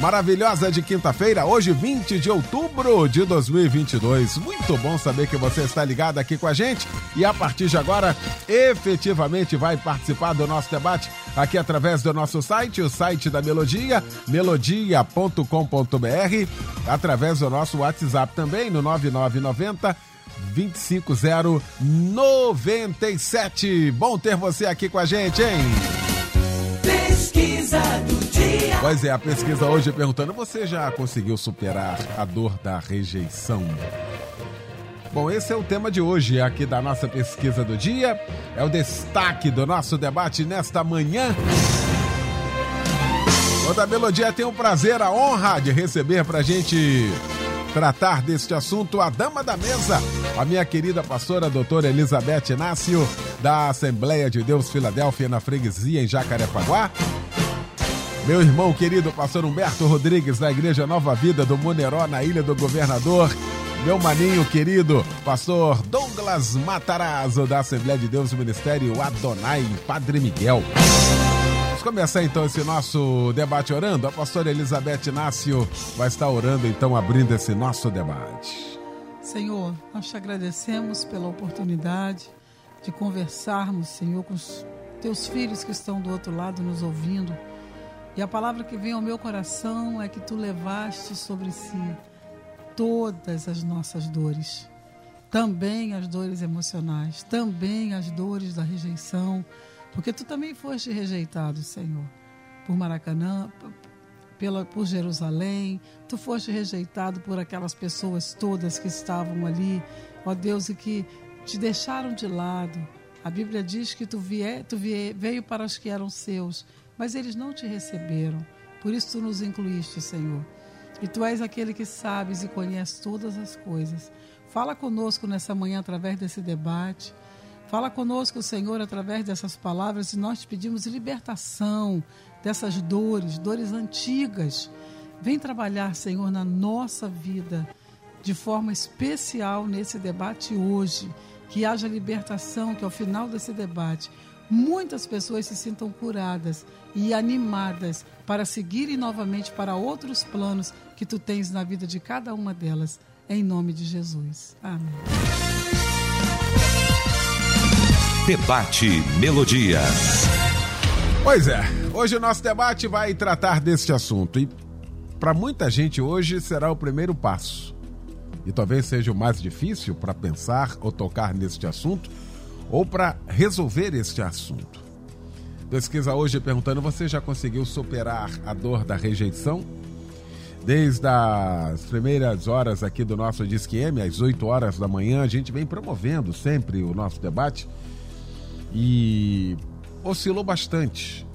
maravilhosa de quinta-feira, hoje 20 de outubro de 2022. Muito bom saber que você está ligado aqui com a gente e a partir de agora efetivamente vai participar do nosso debate aqui através do nosso site, o site da Melodia, melodia.com.br, através do nosso WhatsApp também no 9990 25097. Bom ter você aqui com a gente, hein? Pesquisa do dia. Pois é, a pesquisa hoje perguntando: você já conseguiu superar a dor da rejeição? Bom, esse é o tema de hoje aqui da nossa pesquisa do dia. É o destaque do nosso debate nesta manhã. Toda Melodia tem o prazer, a honra de receber pra gente tratar deste assunto a dama da mesa, a minha querida pastora doutora Elizabeth Inácio, da Assembleia de Deus Filadélfia, na freguesia em Jacarepaguá. Meu irmão querido pastor Humberto Rodrigues, da Igreja Nova Vida do Moneró, na Ilha do Governador. Meu maninho querido, pastor Douglas Matarazzo, da Assembleia de Deus do Ministério Adonai, Padre Miguel. Vamos começar então esse nosso debate orando. A pastora Elizabeth Inácio vai estar orando, então, abrindo esse nosso debate. Senhor, nós te agradecemos pela oportunidade de conversarmos, Senhor, com os teus filhos que estão do outro lado nos ouvindo. E a palavra que vem ao meu coração é que tu levaste sobre si todas as nossas dores, também as dores emocionais, também as dores da rejeição, porque tu também foste rejeitado, Senhor, por Maracanã, pela, por Jerusalém, tu foste rejeitado por aquelas pessoas todas que estavam ali, ó Deus, e que te deixaram de lado. A Bíblia diz que tu, vie, tu vie, veio para os que eram seus, mas eles não te receberam. Por isso tu nos incluíste, Senhor. E tu és aquele que sabes e conhece todas as coisas. Fala conosco nessa manhã através desse debate. Fala conosco, Senhor, através dessas palavras e nós te pedimos libertação dessas dores, dores antigas. Vem trabalhar, Senhor, na nossa vida de forma especial nesse debate hoje. Que haja libertação, que ao final desse debate muitas pessoas se sintam curadas e animadas para seguirem novamente para outros planos que tu tens na vida de cada uma delas. Em nome de Jesus. Amém. Debate Melodia. Pois é, hoje o nosso debate vai tratar deste assunto e para muita gente hoje será o primeiro passo. E talvez seja o mais difícil para pensar ou tocar neste assunto ou para resolver este assunto. Pesquisa hoje perguntando: você já conseguiu superar a dor da rejeição? Desde as primeiras horas aqui do nosso Disque M, às 8 horas da manhã, a gente vem promovendo sempre o nosso debate e oscilou bastante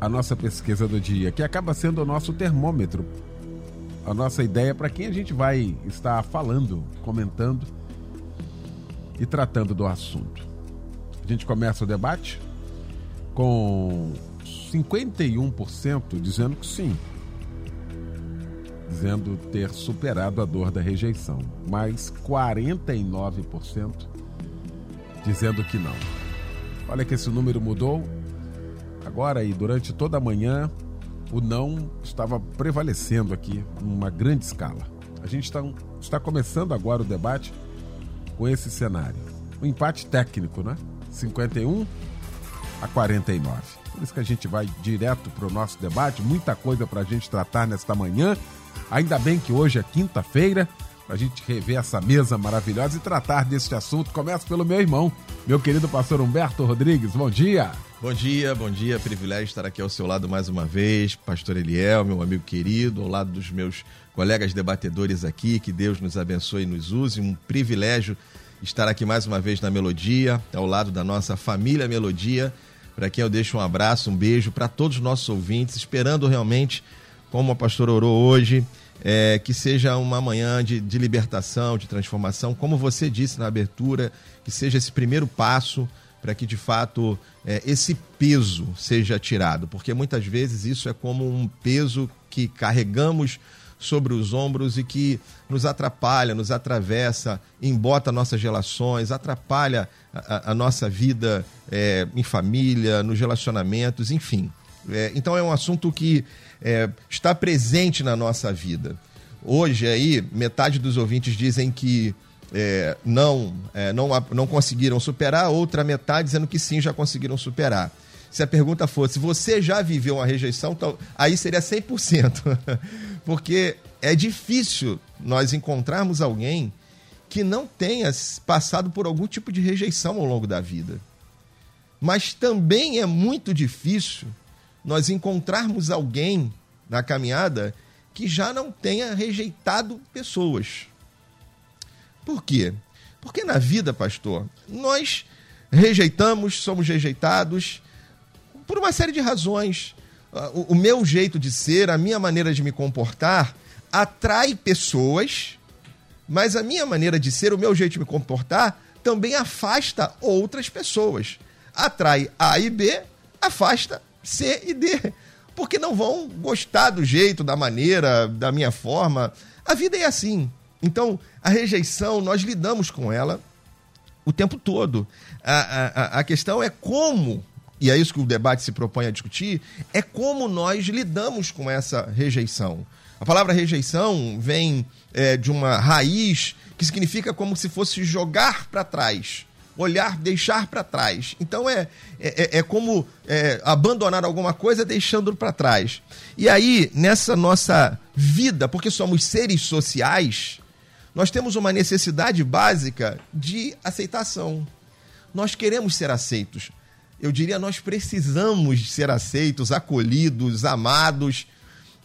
a nossa pesquisa do dia, que acaba sendo o nosso termômetro, a nossa ideia para quem a gente vai estar falando, comentando e tratando do assunto. A gente começa o debate com 51% dizendo que sim, dizendo ter superado a dor da rejeição, mas 49% dizendo que não. Olha que esse número mudou. Agora e durante toda a manhã, o não estava prevalecendo aqui numa grande escala. A gente está, está começando agora o debate com esse cenário. Um empate técnico, né? 51 a 49. Por isso que a gente vai direto para o nosso debate, muita coisa para a gente tratar nesta manhã. Ainda bem que hoje é quinta-feira, para a gente rever essa mesa maravilhosa e tratar deste assunto. Começa pelo meu irmão, meu querido pastor Humberto Rodrigues. Bom dia. Bom dia, bom dia. Privilégio estar aqui ao seu lado mais uma vez. Pastor Eliel, meu amigo querido, ao lado dos meus colegas debatedores aqui. Que Deus nos abençoe e nos use. Um privilégio estar aqui mais uma vez na Melodia, ao lado da nossa família Melodia, para quem eu deixo um abraço, um beijo para todos os nossos ouvintes, esperando realmente, como a pastora orou hoje, é, que seja uma manhã de, de libertação, de transformação, como você disse na abertura, que seja esse primeiro passo para que de fato é, esse peso seja tirado, porque muitas vezes isso é como um peso que carregamos sobre os ombros e que nos atrapalha, nos atravessa, embota nossas relações, atrapalha a, a nossa vida é, em família, nos relacionamentos, enfim. É, então é um assunto que é, está presente na nossa vida. Hoje aí, metade dos ouvintes dizem que é, não, é, não, não conseguiram superar, outra metade dizendo que sim, já conseguiram superar. Se a pergunta fosse, você já viveu uma rejeição, aí seria 100%. Porque é difícil nós encontrarmos alguém que não tenha passado por algum tipo de rejeição ao longo da vida. Mas também é muito difícil nós encontrarmos alguém na caminhada que já não tenha rejeitado pessoas. Por quê? Porque na vida, pastor, nós rejeitamos, somos rejeitados por uma série de razões. Ah, o, o meu jeito de ser, a minha maneira de me comportar, atrai pessoas, mas a minha maneira de ser, o meu jeito de me comportar, também afasta outras pessoas. Atrai A e B, afasta C e D. Porque não vão gostar do jeito, da maneira, da minha forma. A vida é assim. Então, a rejeição, nós lidamos com ela o tempo todo. A, a, a questão é como e é isso que o debate se propõe a discutir, é como nós lidamos com essa rejeição. A palavra rejeição vem é, de uma raiz que significa como se fosse jogar para trás, olhar, deixar para trás. Então é, é, é como é, abandonar alguma coisa deixando para trás. E aí, nessa nossa vida, porque somos seres sociais, nós temos uma necessidade básica de aceitação. Nós queremos ser aceitos eu diria, nós precisamos ser aceitos, acolhidos, amados.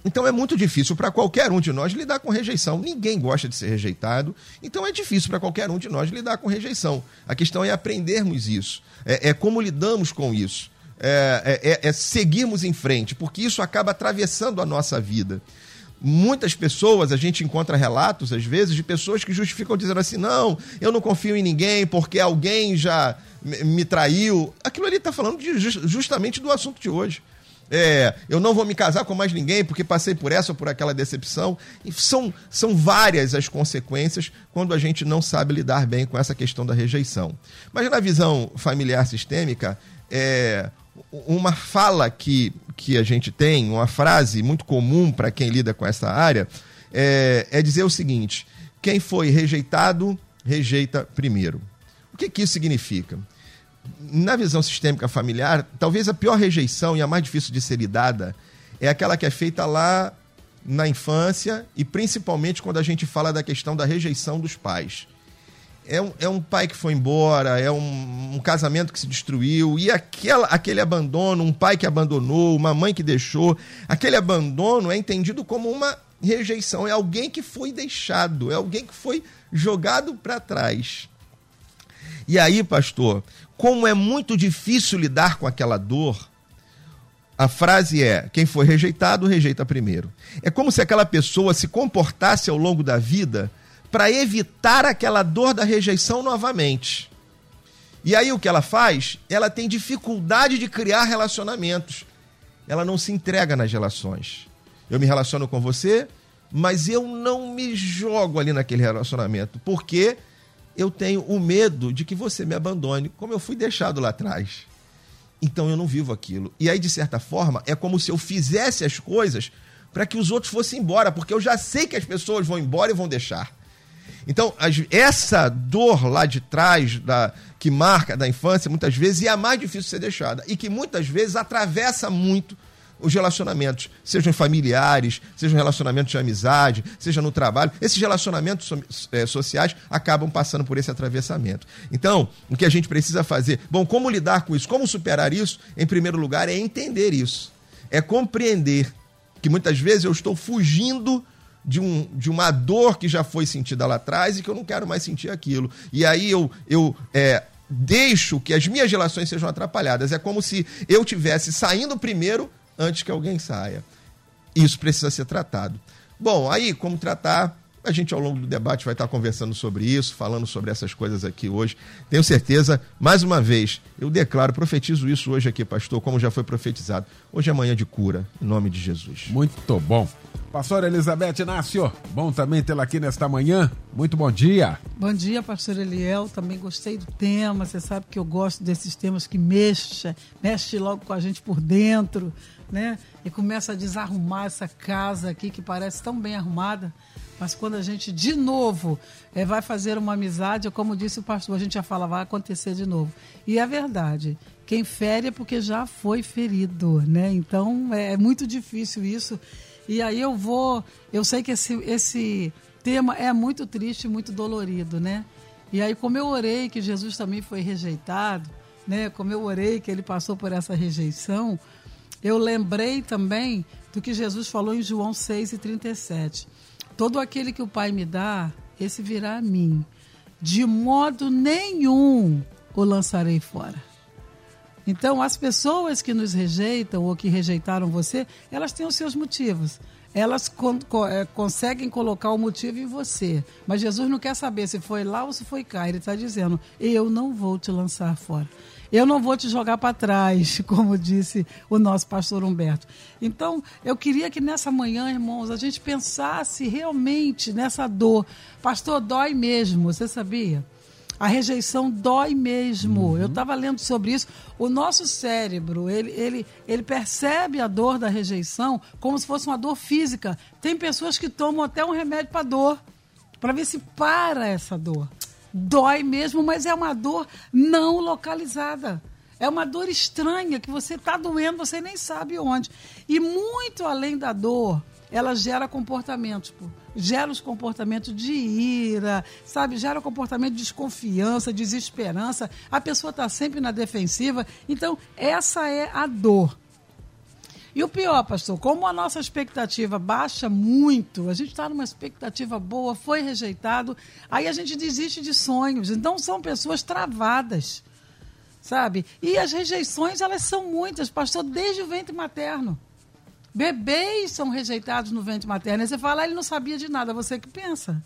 Então é muito difícil para qualquer um de nós lidar com rejeição. Ninguém gosta de ser rejeitado, então é difícil para qualquer um de nós lidar com rejeição. A questão é aprendermos isso, é, é como lidamos com isso, é, é, é, é seguirmos em frente, porque isso acaba atravessando a nossa vida muitas pessoas, a gente encontra relatos, às vezes, de pessoas que justificam dizendo assim: não, eu não confio em ninguém porque alguém já me traiu. Aquilo ali está falando de, justamente do assunto de hoje. É, eu não vou me casar com mais ninguém porque passei por essa ou por aquela decepção. E são, são várias as consequências quando a gente não sabe lidar bem com essa questão da rejeição. Mas na visão familiar sistêmica, é, uma fala que, que a gente tem, uma frase muito comum para quem lida com essa área, é, é dizer o seguinte: quem foi rejeitado, rejeita primeiro. O que, que isso significa? Na visão sistêmica familiar, talvez a pior rejeição e a mais difícil de ser lidada é aquela que é feita lá na infância e principalmente quando a gente fala da questão da rejeição dos pais é um, é um pai que foi embora, é um, um, casamento que se destruiu, e aquela, aquele abandono, um pai que abandonou, uma mãe que deixou, aquele abandono é entendido como uma rejeição, é alguém que foi deixado, é alguém que foi jogado para trás. E aí, pastor, como é muito difícil lidar com aquela dor, a frase é: quem foi rejeitado, rejeita primeiro. É como se aquela pessoa se comportasse ao longo da vida para evitar aquela dor da rejeição novamente. E aí o que ela faz? Ela tem dificuldade de criar relacionamentos. Ela não se entrega nas relações. Eu me relaciono com você, mas eu não me jogo ali naquele relacionamento, porque eu tenho o medo de que você me abandone, como eu fui deixado lá atrás. Então eu não vivo aquilo. E aí, de certa forma, é como se eu fizesse as coisas para que os outros fossem embora, porque eu já sei que as pessoas vão embora e vão deixar. Então, essa dor lá de trás, da, que marca da infância, muitas vezes, é a mais difícil de ser deixada. E que muitas vezes atravessa muito os relacionamentos, sejam familiares, sejam relacionamentos de amizade, seja no trabalho. Esses relacionamentos é, sociais acabam passando por esse atravessamento. Então, o que a gente precisa fazer? Bom, como lidar com isso? Como superar isso? Em primeiro lugar, é entender isso. É compreender que muitas vezes eu estou fugindo de, um, de uma dor que já foi sentida lá atrás e que eu não quero mais sentir aquilo. E aí eu, eu é, deixo que as minhas relações sejam atrapalhadas. É como se eu tivesse saindo primeiro antes que alguém saia. Isso precisa ser tratado. Bom, aí como tratar? A gente ao longo do debate vai estar conversando sobre isso, falando sobre essas coisas aqui hoje. Tenho certeza, mais uma vez, eu declaro, profetizo isso hoje aqui, pastor, como já foi profetizado. Hoje é manhã de cura, em nome de Jesus. Muito bom. Pastor Elizabeth Inácio, bom também tê-la aqui nesta manhã. Muito bom dia. Bom dia, pastor Eliel. Também gostei do tema. Você sabe que eu gosto desses temas que mexe, mexe logo com a gente por dentro, né? E começa a desarrumar essa casa aqui que parece tão bem arrumada. Mas quando a gente, de novo, é, vai fazer uma amizade, como disse o pastor, a gente já fala, vai acontecer de novo. E é verdade. Quem fere é porque já foi ferido, né? Então é, é muito difícil isso. E aí eu vou. Eu sei que esse, esse tema é muito triste, muito dolorido, né? E aí, como eu orei que Jesus também foi rejeitado, né? Como eu orei que ele passou por essa rejeição, eu lembrei também do que Jesus falou em João 6,37. Todo aquele que o Pai me dá, esse virá a mim. De modo nenhum o lançarei fora. Então, as pessoas que nos rejeitam ou que rejeitaram você, elas têm os seus motivos. Elas con é, conseguem colocar o motivo em você. Mas Jesus não quer saber se foi lá ou se foi cá. Ele está dizendo: Eu não vou te lançar fora. Eu não vou te jogar para trás, como disse o nosso pastor Humberto. Então, eu queria que nessa manhã, irmãos, a gente pensasse realmente nessa dor. Pastor, dói mesmo, você sabia? A rejeição dói mesmo. Uhum. Eu estava lendo sobre isso. O nosso cérebro, ele, ele, ele percebe a dor da rejeição como se fosse uma dor física. Tem pessoas que tomam até um remédio para dor, para ver se para essa dor dói mesmo, mas é uma dor não localizada. É uma dor estranha que você está doendo, você nem sabe onde. E muito além da dor, ela gera comportamentos, pô. Gera os comportamentos de ira, sabe? Gera comportamento de desconfiança, desesperança. A pessoa está sempre na defensiva. Então, essa é a dor. E o pior, pastor, como a nossa expectativa baixa muito, a gente está numa expectativa boa, foi rejeitado, aí a gente desiste de sonhos. Então são pessoas travadas, sabe? E as rejeições, elas são muitas, pastor, desde o ventre materno. Bebês são rejeitados no ventre materno. Você fala, ah, ele não sabia de nada, você que pensa.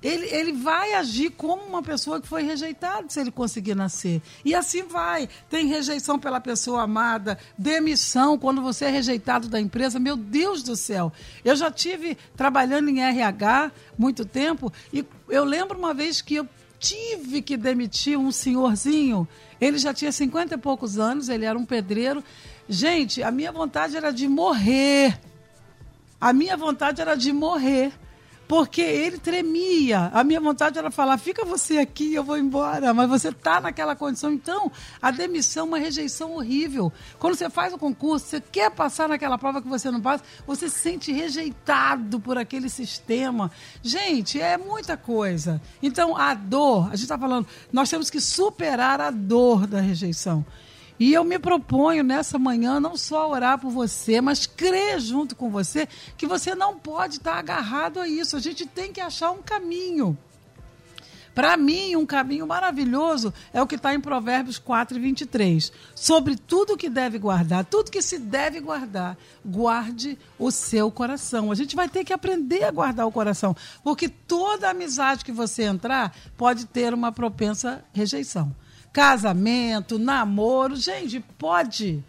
Ele, ele vai agir como uma pessoa que foi rejeitada se ele conseguir nascer. E assim vai. Tem rejeição pela pessoa amada, demissão quando você é rejeitado da empresa. Meu Deus do céu. Eu já tive trabalhando em RH muito tempo e eu lembro uma vez que eu tive que demitir um senhorzinho. Ele já tinha 50 e poucos anos, ele era um pedreiro. Gente, a minha vontade era de morrer. A minha vontade era de morrer porque ele tremia. A minha vontade era falar: fica você aqui, eu vou embora. Mas você está naquela condição. Então, a demissão é uma rejeição horrível. Quando você faz o concurso, você quer passar naquela prova que você não passa, você se sente rejeitado por aquele sistema. Gente, é muita coisa. Então, a dor, a gente está falando, nós temos que superar a dor da rejeição. E eu me proponho nessa manhã não só orar por você, mas crer junto com você que você não pode estar agarrado a isso. A gente tem que achar um caminho. Para mim, um caminho maravilhoso é o que está em Provérbios 4 e 23. Sobre tudo que deve guardar, tudo que se deve guardar, guarde o seu coração. A gente vai ter que aprender a guardar o coração, porque toda amizade que você entrar pode ter uma propensa rejeição casamento, namoro. Gente, pode.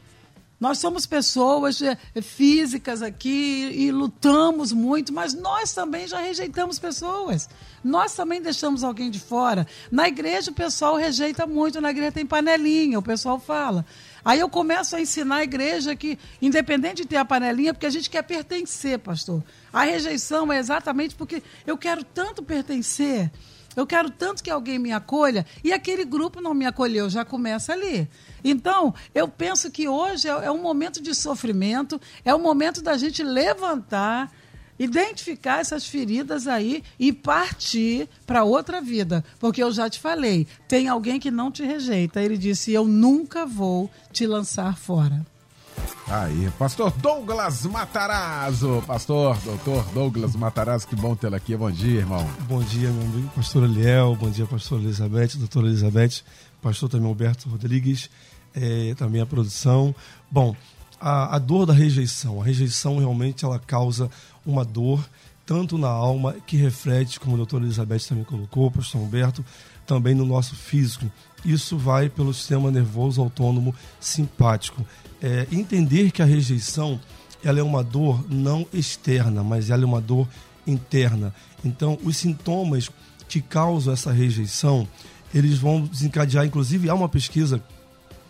Nós somos pessoas eh, físicas aqui e lutamos muito, mas nós também já rejeitamos pessoas. Nós também deixamos alguém de fora. Na igreja o pessoal rejeita muito, na igreja tem panelinha, o pessoal fala. Aí eu começo a ensinar a igreja que, independente de ter a panelinha, porque a gente quer pertencer, pastor. A rejeição é exatamente porque eu quero tanto pertencer eu quero tanto que alguém me acolha e aquele grupo não me acolheu, já começa ali. Então, eu penso que hoje é, é um momento de sofrimento, é um momento da gente levantar, identificar essas feridas aí e partir para outra vida. Porque eu já te falei, tem alguém que não te rejeita. Ele disse: Eu nunca vou te lançar fora. Aí, pastor Douglas Matarazzo. Pastor, doutor Douglas Matarazzo, que bom tê-lo aqui. Bom dia, irmão. Bom dia, meu amigo pastor Eliel. Bom dia, pastor Elizabeth, doutora Elizabeth. Pastor também Alberto Rodrigues, é, também a produção. Bom, a, a dor da rejeição. A rejeição realmente ela causa uma dor tanto na alma que reflete, como a doutora Elizabeth também colocou, pastor Humberto, também no nosso físico. Isso vai pelo sistema nervoso autônomo simpático. É, entender que a rejeição ela é uma dor não externa, mas ela é uma dor interna. Então, os sintomas que causam essa rejeição, eles vão desencadear, inclusive há uma pesquisa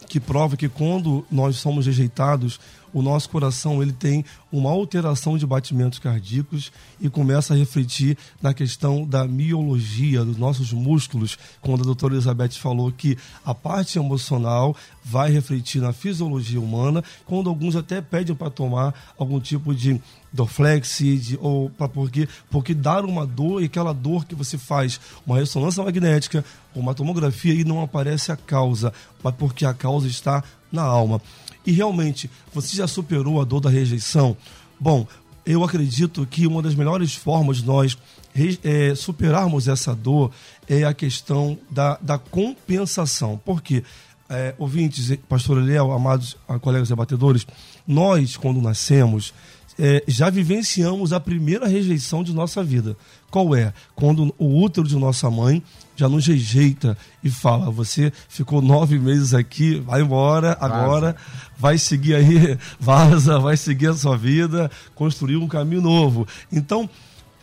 que prova que quando nós somos rejeitados, o nosso coração ele tem uma alteração de batimentos cardíacos e começa a refletir na questão da miologia dos nossos músculos, quando a doutora Elizabeth falou que a parte emocional vai refletir na fisiologia humana, quando alguns até pedem para tomar algum tipo de Dorflex, de, ou para porque porque dar uma dor e aquela dor que você faz uma ressonância magnética, uma tomografia e não aparece a causa, mas porque a causa está na alma. E realmente, você já superou a dor da rejeição? Bom, eu acredito que uma das melhores formas de nós é, superarmos essa dor é a questão da, da compensação. Por quê? É, ouvintes, pastor Eliel, amados colegas debatedores, nós, quando nascemos, é, já vivenciamos a primeira rejeição de nossa vida. Qual é? Quando o útero de nossa mãe já nos rejeita e fala: você ficou nove meses aqui, vai embora, agora vaza. vai seguir aí, vaza, vai seguir a sua vida, construir um caminho novo. Então,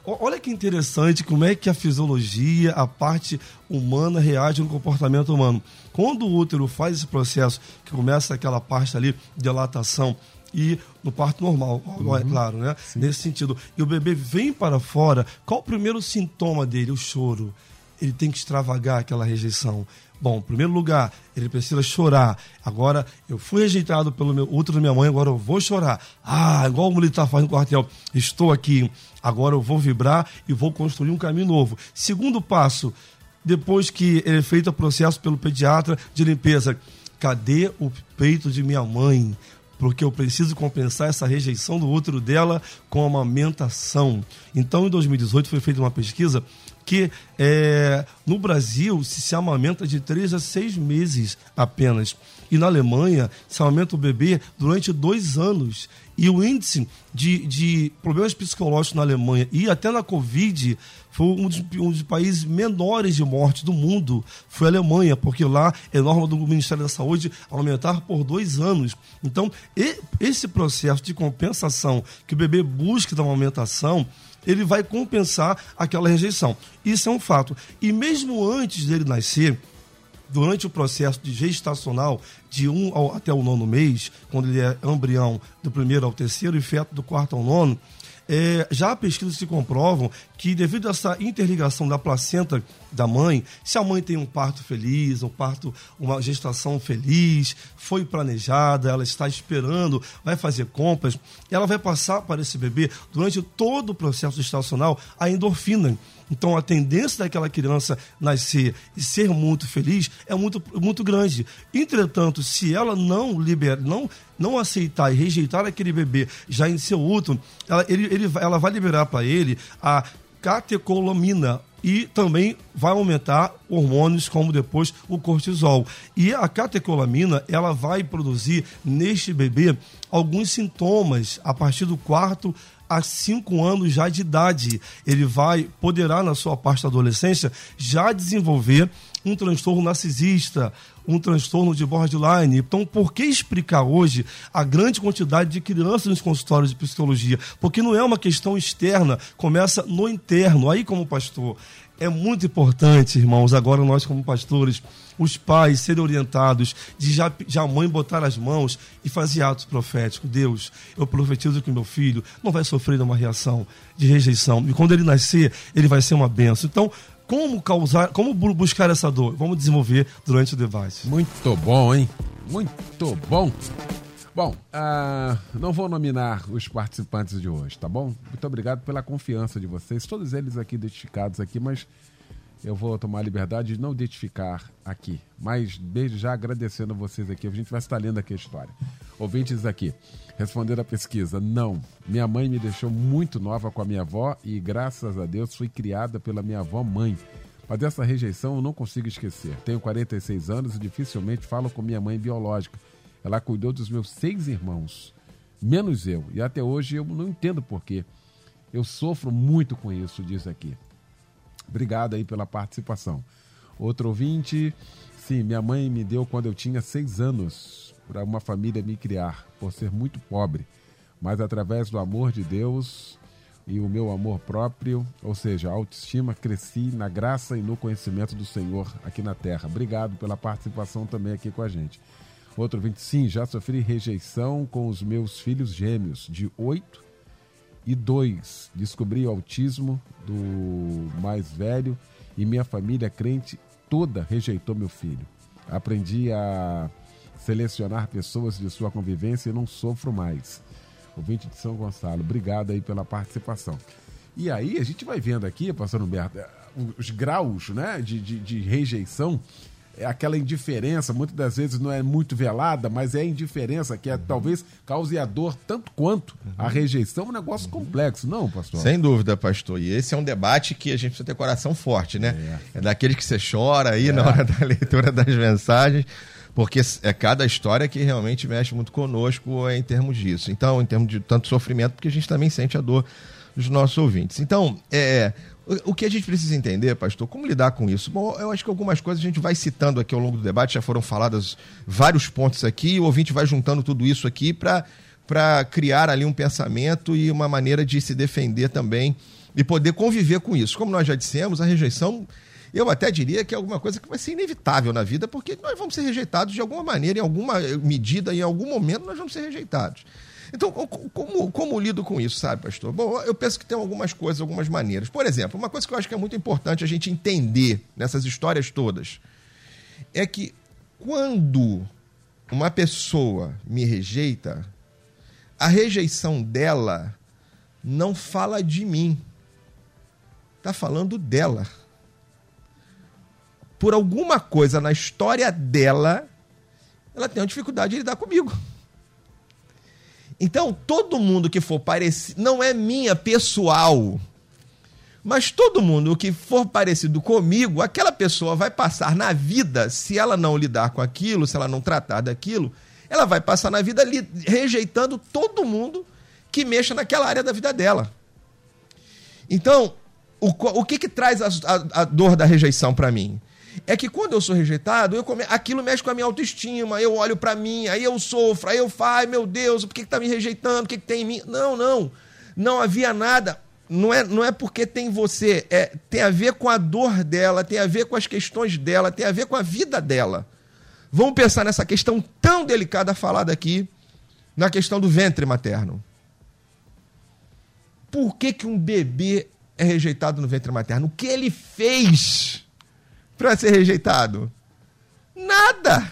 olha que interessante como é que a fisiologia, a parte humana reage no comportamento humano. Quando o útero faz esse processo, que começa aquela parte ali dilatação, e no parto normal, é uhum. é claro, né? Sim. Nesse sentido. E o bebê vem para fora, qual o primeiro sintoma dele? O choro. Ele tem que extravagar aquela rejeição. Bom, em primeiro lugar, ele precisa chorar. Agora, eu fui rejeitado pelo meu útero da minha mãe, agora eu vou chorar. Ah, igual o militar faz no quartel. Estou aqui, agora eu vou vibrar e vou construir um caminho novo. Segundo passo, depois que ele é feito o processo pelo pediatra de limpeza, cadê o peito de minha mãe? porque eu preciso compensar essa rejeição do útero dela com a amamentação. Então, em 2018, foi feita uma pesquisa que é, no Brasil se, se amamenta de 3 a 6 meses apenas. E na Alemanha se amamenta o bebê durante dois anos. E o índice de, de problemas psicológicos na Alemanha e até na Covid foi um dos, um dos, países menores de morte do mundo, foi a Alemanha, porque lá é norma do Ministério da Saúde aumentar por dois anos. Então, esse processo de compensação que o bebê busca da amamentação, ele vai compensar aquela rejeição. Isso é um fato. E mesmo antes dele nascer, durante o processo de gestacional, de um ao, até o nono mês, quando ele é embrião do primeiro ao terceiro e feto do quarto ao nono, é, já pesquisas se comprovam que, devido a essa interligação da placenta da mãe, se a mãe tem um parto feliz, um parto, uma gestação feliz, foi planejada, ela está esperando, vai fazer compras, ela vai passar para esse bebê, durante todo o processo gestacional, a endorfina. Então a tendência daquela criança nascer e ser muito feliz é muito, muito grande. Entretanto, se ela não liberar, não, não aceitar e rejeitar aquele bebê já em seu útero, ela, ele, ele, ela vai liberar para ele a catecolamina, e também vai aumentar hormônios como depois o cortisol. E a catecolamina, ela vai produzir neste bebê alguns sintomas a partir do quarto a cinco anos já de idade. Ele vai, poderá, na sua parte da adolescência, já desenvolver um transtorno narcisista, um transtorno de borderline. Então, por que explicar hoje a grande quantidade de crianças nos consultórios de psicologia? Porque não é uma questão externa, começa no interno. Aí, como pastor, é muito importante, irmãos, agora nós como pastores, os pais serem orientados de já, já a mãe botar as mãos e fazer atos proféticos. Deus, eu profetizo que meu filho não vai sofrer uma reação de rejeição. E quando ele nascer, ele vai ser uma benção. Então, como causar, como buscar essa dor? Vamos desenvolver durante o debate. Muito bom, hein? Muito bom. Bom, uh, não vou nominar os participantes de hoje, tá bom? Muito obrigado pela confiança de vocês, todos eles aqui identificados aqui, mas eu vou tomar a liberdade de não identificar aqui. Mas desde já agradecendo a vocês aqui, a gente vai estar lendo aqui a história. Ouvintes aqui, respondendo a pesquisa, não. Minha mãe me deixou muito nova com a minha avó e graças a Deus fui criada pela minha avó mãe. Mas essa rejeição eu não consigo esquecer. Tenho 46 anos e dificilmente falo com minha mãe biológica ela cuidou dos meus seis irmãos. menos eu. E até hoje eu não entendo por quê. Eu sofro muito com isso, diz aqui. Obrigado aí pela participação. Outro ouvinte, sim, minha mãe me deu quando eu tinha seis anos para uma família me criar, por ser muito pobre. Mas através do amor de Deus e o meu amor próprio, ou seja, a autoestima, cresci na graça e no conhecimento do Senhor aqui na terra. Obrigado pela participação também aqui com a gente. Outro ouvinte, sim, já sofri rejeição com os meus filhos gêmeos, de 8 e 2. Descobri o autismo do mais velho e minha família crente toda rejeitou meu filho. Aprendi a selecionar pessoas de sua convivência e não sofro mais. Ouvinte de São Gonçalo, obrigado aí pela participação. E aí a gente vai vendo aqui, pastor Humberto, os graus né, de, de, de rejeição é aquela indiferença, muitas das vezes não é muito velada, mas é a indiferença que é, talvez cause a dor tanto quanto a rejeição, um negócio complexo, não, pastor? Sem dúvida, pastor. E esse é um debate que a gente precisa ter coração forte, né? É, é daqueles que você chora aí é. na hora da leitura das mensagens, porque é cada história que realmente mexe muito conosco em termos disso. Então, em termos de tanto sofrimento, porque a gente também sente a dor dos nossos ouvintes. Então, é, o que a gente precisa entender, pastor, como lidar com isso? Bom, eu acho que algumas coisas a gente vai citando aqui ao longo do debate, já foram faladas vários pontos aqui, e o ouvinte vai juntando tudo isso aqui para criar ali um pensamento e uma maneira de se defender também e poder conviver com isso. Como nós já dissemos, a rejeição, eu até diria que é alguma coisa que vai ser inevitável na vida, porque nós vamos ser rejeitados de alguma maneira, em alguma medida, em algum momento nós vamos ser rejeitados. Então, como, como lido com isso, sabe, pastor? Bom, eu penso que tem algumas coisas, algumas maneiras. Por exemplo, uma coisa que eu acho que é muito importante a gente entender nessas histórias todas é que quando uma pessoa me rejeita, a rejeição dela não fala de mim. Está falando dela. Por alguma coisa na história dela, ela tem uma dificuldade de lidar comigo. Então, todo mundo que for parecido, não é minha pessoal, mas todo mundo que for parecido comigo, aquela pessoa vai passar na vida, se ela não lidar com aquilo, se ela não tratar daquilo, ela vai passar na vida rejeitando todo mundo que mexa naquela área da vida dela. Então, o, o que, que traz a, a, a dor da rejeição para mim? É que quando eu sou rejeitado, eu come... aquilo mexe com a minha autoestima, eu olho para mim, aí eu sofro, aí eu falo, meu Deus, por que, que tá me rejeitando? O que, que tem em mim? Não, não. Não havia nada. Não é, não é porque tem você, é, tem a ver com a dor dela, tem a ver com as questões dela, tem a ver com a vida dela. Vamos pensar nessa questão tão delicada falada aqui, na questão do ventre materno. Por que, que um bebê é rejeitado no ventre materno? O que ele fez? Para ser rejeitado? Nada.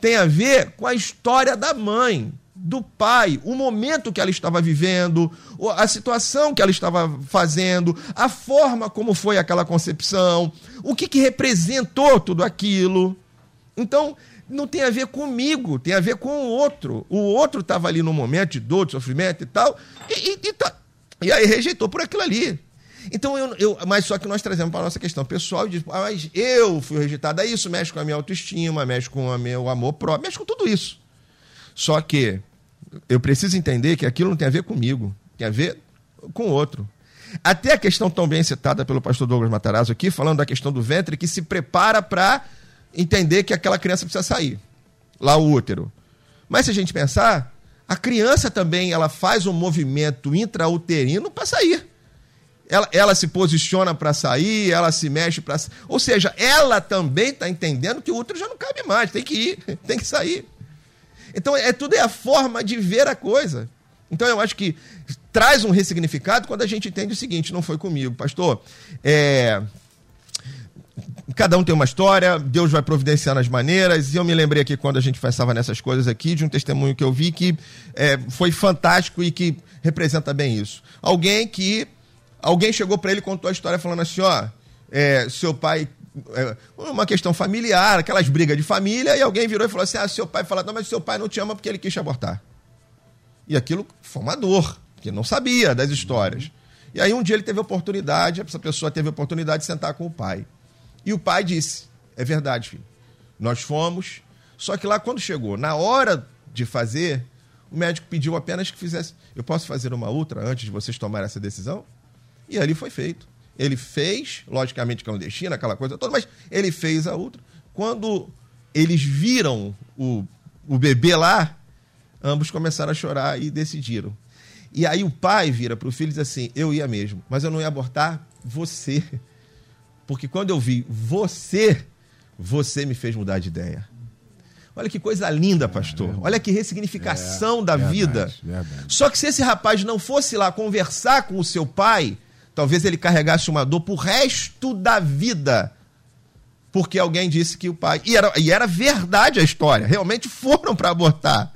Tem a ver com a história da mãe, do pai, o momento que ela estava vivendo, a situação que ela estava fazendo, a forma como foi aquela concepção, o que, que representou tudo aquilo. Então, não tem a ver comigo, tem a ver com o outro. O outro estava ali no momento de dor, de sofrimento e tal, e, e, e, tá, e aí rejeitou por aquilo ali. Então, eu, eu, mas só que nós trazemos para a nossa questão pessoal e diz, ah, mas eu fui rejeitado. Aí isso mexe com a minha autoestima, mexe com o meu amor próprio, mexe com tudo isso. Só que eu preciso entender que aquilo não tem a ver comigo, tem a ver com o outro. Até a questão tão bem citada pelo pastor Douglas Matarazzo aqui, falando da questão do ventre, que se prepara para entender que aquela criança precisa sair. Lá o útero. Mas se a gente pensar, a criança também ela faz um movimento intrauterino para sair ela, ela se posiciona para sair, ela se mexe para. Ou seja, ela também está entendendo que o útero já não cabe mais, tem que ir, tem que sair. Então, é tudo é a forma de ver a coisa. Então, eu acho que traz um ressignificado quando a gente entende o seguinte: não foi comigo, pastor. É, cada um tem uma história, Deus vai providenciando as maneiras. E eu me lembrei aqui, quando a gente pensava nessas coisas aqui, de um testemunho que eu vi que é, foi fantástico e que representa bem isso. Alguém que Alguém chegou para ele e contou a história falando assim: ó, é, seu pai. É, uma questão familiar, aquelas brigas de família, e alguém virou e falou assim: ah, seu pai falou, não, mas seu pai não te ama porque ele quis te abortar. E aquilo foi uma dor, porque não sabia das histórias. E aí um dia ele teve a oportunidade, essa pessoa teve a oportunidade de sentar com o pai. E o pai disse: É verdade, filho. Nós fomos. Só que lá quando chegou, na hora de fazer, O médico pediu apenas que fizesse. Eu posso fazer uma ultra antes de vocês tomarem essa decisão? E ali foi feito. Ele fez, logicamente clandestina, aquela coisa toda, mas ele fez a ultra. Quando eles viram o, o bebê lá, ambos começaram a chorar e decidiram. E aí o pai vira para o filho e diz assim: Eu ia mesmo, mas eu não ia abortar você. Porque quando eu vi você, você me fez mudar de ideia. Olha que coisa linda, pastor. Olha que ressignificação é, da verdade, vida. Verdade. Só que se esse rapaz não fosse lá conversar com o seu pai, talvez ele carregasse uma dor pro resto da vida. Porque alguém disse que o pai. E era, e era verdade a história. Realmente foram para abortar.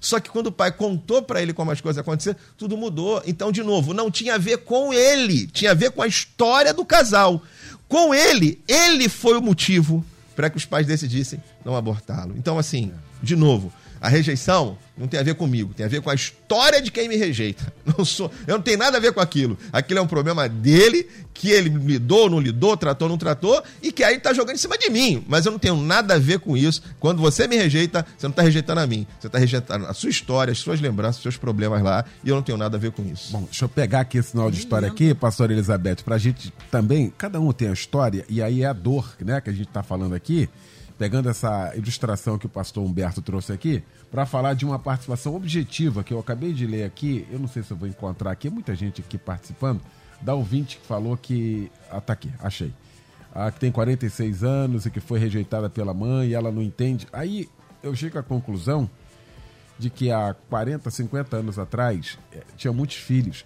Só que quando o pai contou para ele como as coisas aconteceram, tudo mudou. Então, de novo, não tinha a ver com ele, tinha a ver com a história do casal. Com ele, ele foi o motivo para que os pais decidissem não abortá-lo. Então, assim, de novo, a rejeição não tem a ver comigo, tem a ver com a história de quem me rejeita. Não sou, eu não tenho nada a ver com aquilo. Aquilo é um problema dele, que ele lidou, não lidou, tratou, não tratou, e que aí está jogando em cima de mim. Mas eu não tenho nada a ver com isso. Quando você me rejeita, você não está rejeitando a mim. Você está rejeitando a sua história, as suas lembranças, os seus problemas lá, e eu não tenho nada a ver com isso. Bom, deixa eu pegar aqui esse sinal de história aqui, pastor Elizabeth, para a gente também, cada um tem a história, e aí é a dor, né, que a gente está falando aqui pegando essa ilustração que o pastor Humberto trouxe aqui, para falar de uma participação objetiva que eu acabei de ler aqui. Eu não sei se eu vou encontrar aqui, muita gente aqui participando. Da ouvinte que falou que. Ah, tá aqui, achei. Ah, que tem 46 anos e que foi rejeitada pela mãe e ela não entende. Aí eu chego à conclusão de que há 40, 50 anos atrás eh, tinha muitos filhos.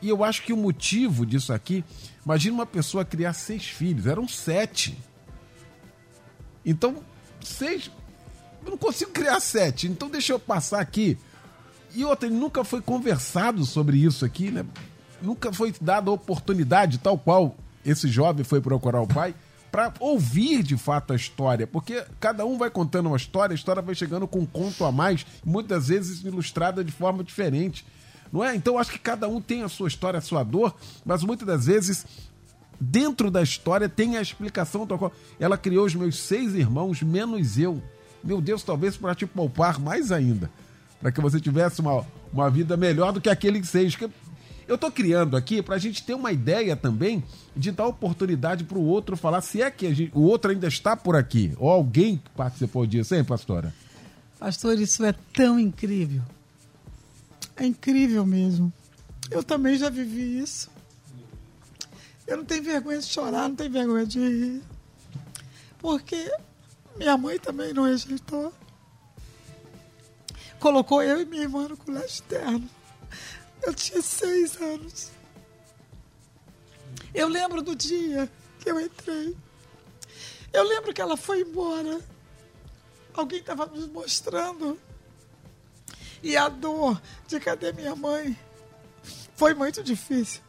E eu acho que o motivo disso aqui, imagina uma pessoa criar seis filhos, eram sete. Então, seis. Eu não consigo criar sete. Então, deixa eu passar aqui. E outra, nunca foi conversado sobre isso aqui, né? Nunca foi dada a oportunidade, tal qual esse jovem foi procurar o pai, para ouvir de fato a história. Porque cada um vai contando uma história, a história vai chegando com um conto a mais, muitas vezes ilustrada de forma diferente. Não é? Então acho que cada um tem a sua história, a sua dor, mas muitas das vezes dentro da história tem a explicação tal qual. Ela criou os meus seis irmãos, menos eu. Meu Deus, talvez para te poupar mais ainda. Para que você tivesse uma, uma vida melhor do que aqueles seis. Que eu estou criando aqui para a gente ter uma ideia também de dar oportunidade para o outro falar se é que gente, o outro ainda está por aqui. Ou alguém participou disso, hein, pastora? Pastor, isso é tão incrível. É incrível mesmo. Eu também já vivi isso. Eu não tenho vergonha de chorar, não tenho vergonha de rir. Porque minha mãe também não rejeitou. Colocou eu e minha irmã no colégio externo. Eu tinha seis anos. Eu lembro do dia que eu entrei. Eu lembro que ela foi embora. Alguém estava nos mostrando. E a dor de cadê minha mãe foi muito difícil.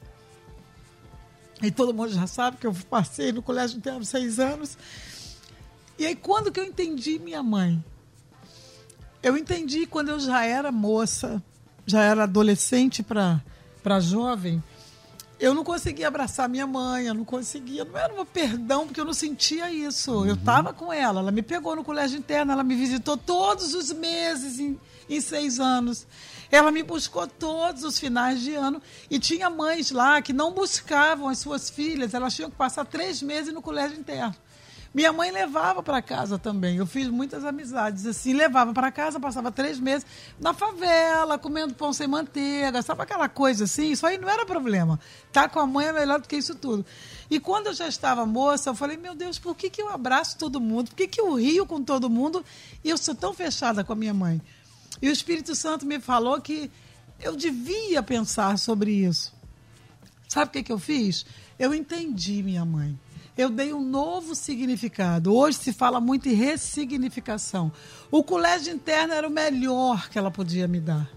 E todo mundo já sabe que eu passei no colégio interno seis anos. E aí, quando que eu entendi minha mãe? Eu entendi quando eu já era moça, já era adolescente para jovem. Eu não conseguia abraçar minha mãe, eu não conseguia. Não era um perdão, porque eu não sentia isso. Uhum. Eu estava com ela, ela me pegou no colégio interno, ela me visitou todos os meses em, em seis anos. Ela me buscou todos os finais de ano e tinha mães lá que não buscavam as suas filhas, elas tinham que passar três meses no colégio interno. Minha mãe levava para casa também. Eu fiz muitas amizades assim, levava para casa, passava três meses na favela, comendo pão sem manteiga, sabe aquela coisa assim? Isso aí não era problema. Tá com a mãe é melhor do que isso tudo. E quando eu já estava moça, eu falei: meu Deus, por que, que eu abraço todo mundo? Por que, que eu rio com todo mundo e eu sou tão fechada com a minha mãe? E o Espírito Santo me falou que eu devia pensar sobre isso. Sabe o que, que eu fiz? Eu entendi minha mãe. Eu dei um novo significado. Hoje se fala muito em ressignificação. O colégio interno era o melhor que ela podia me dar.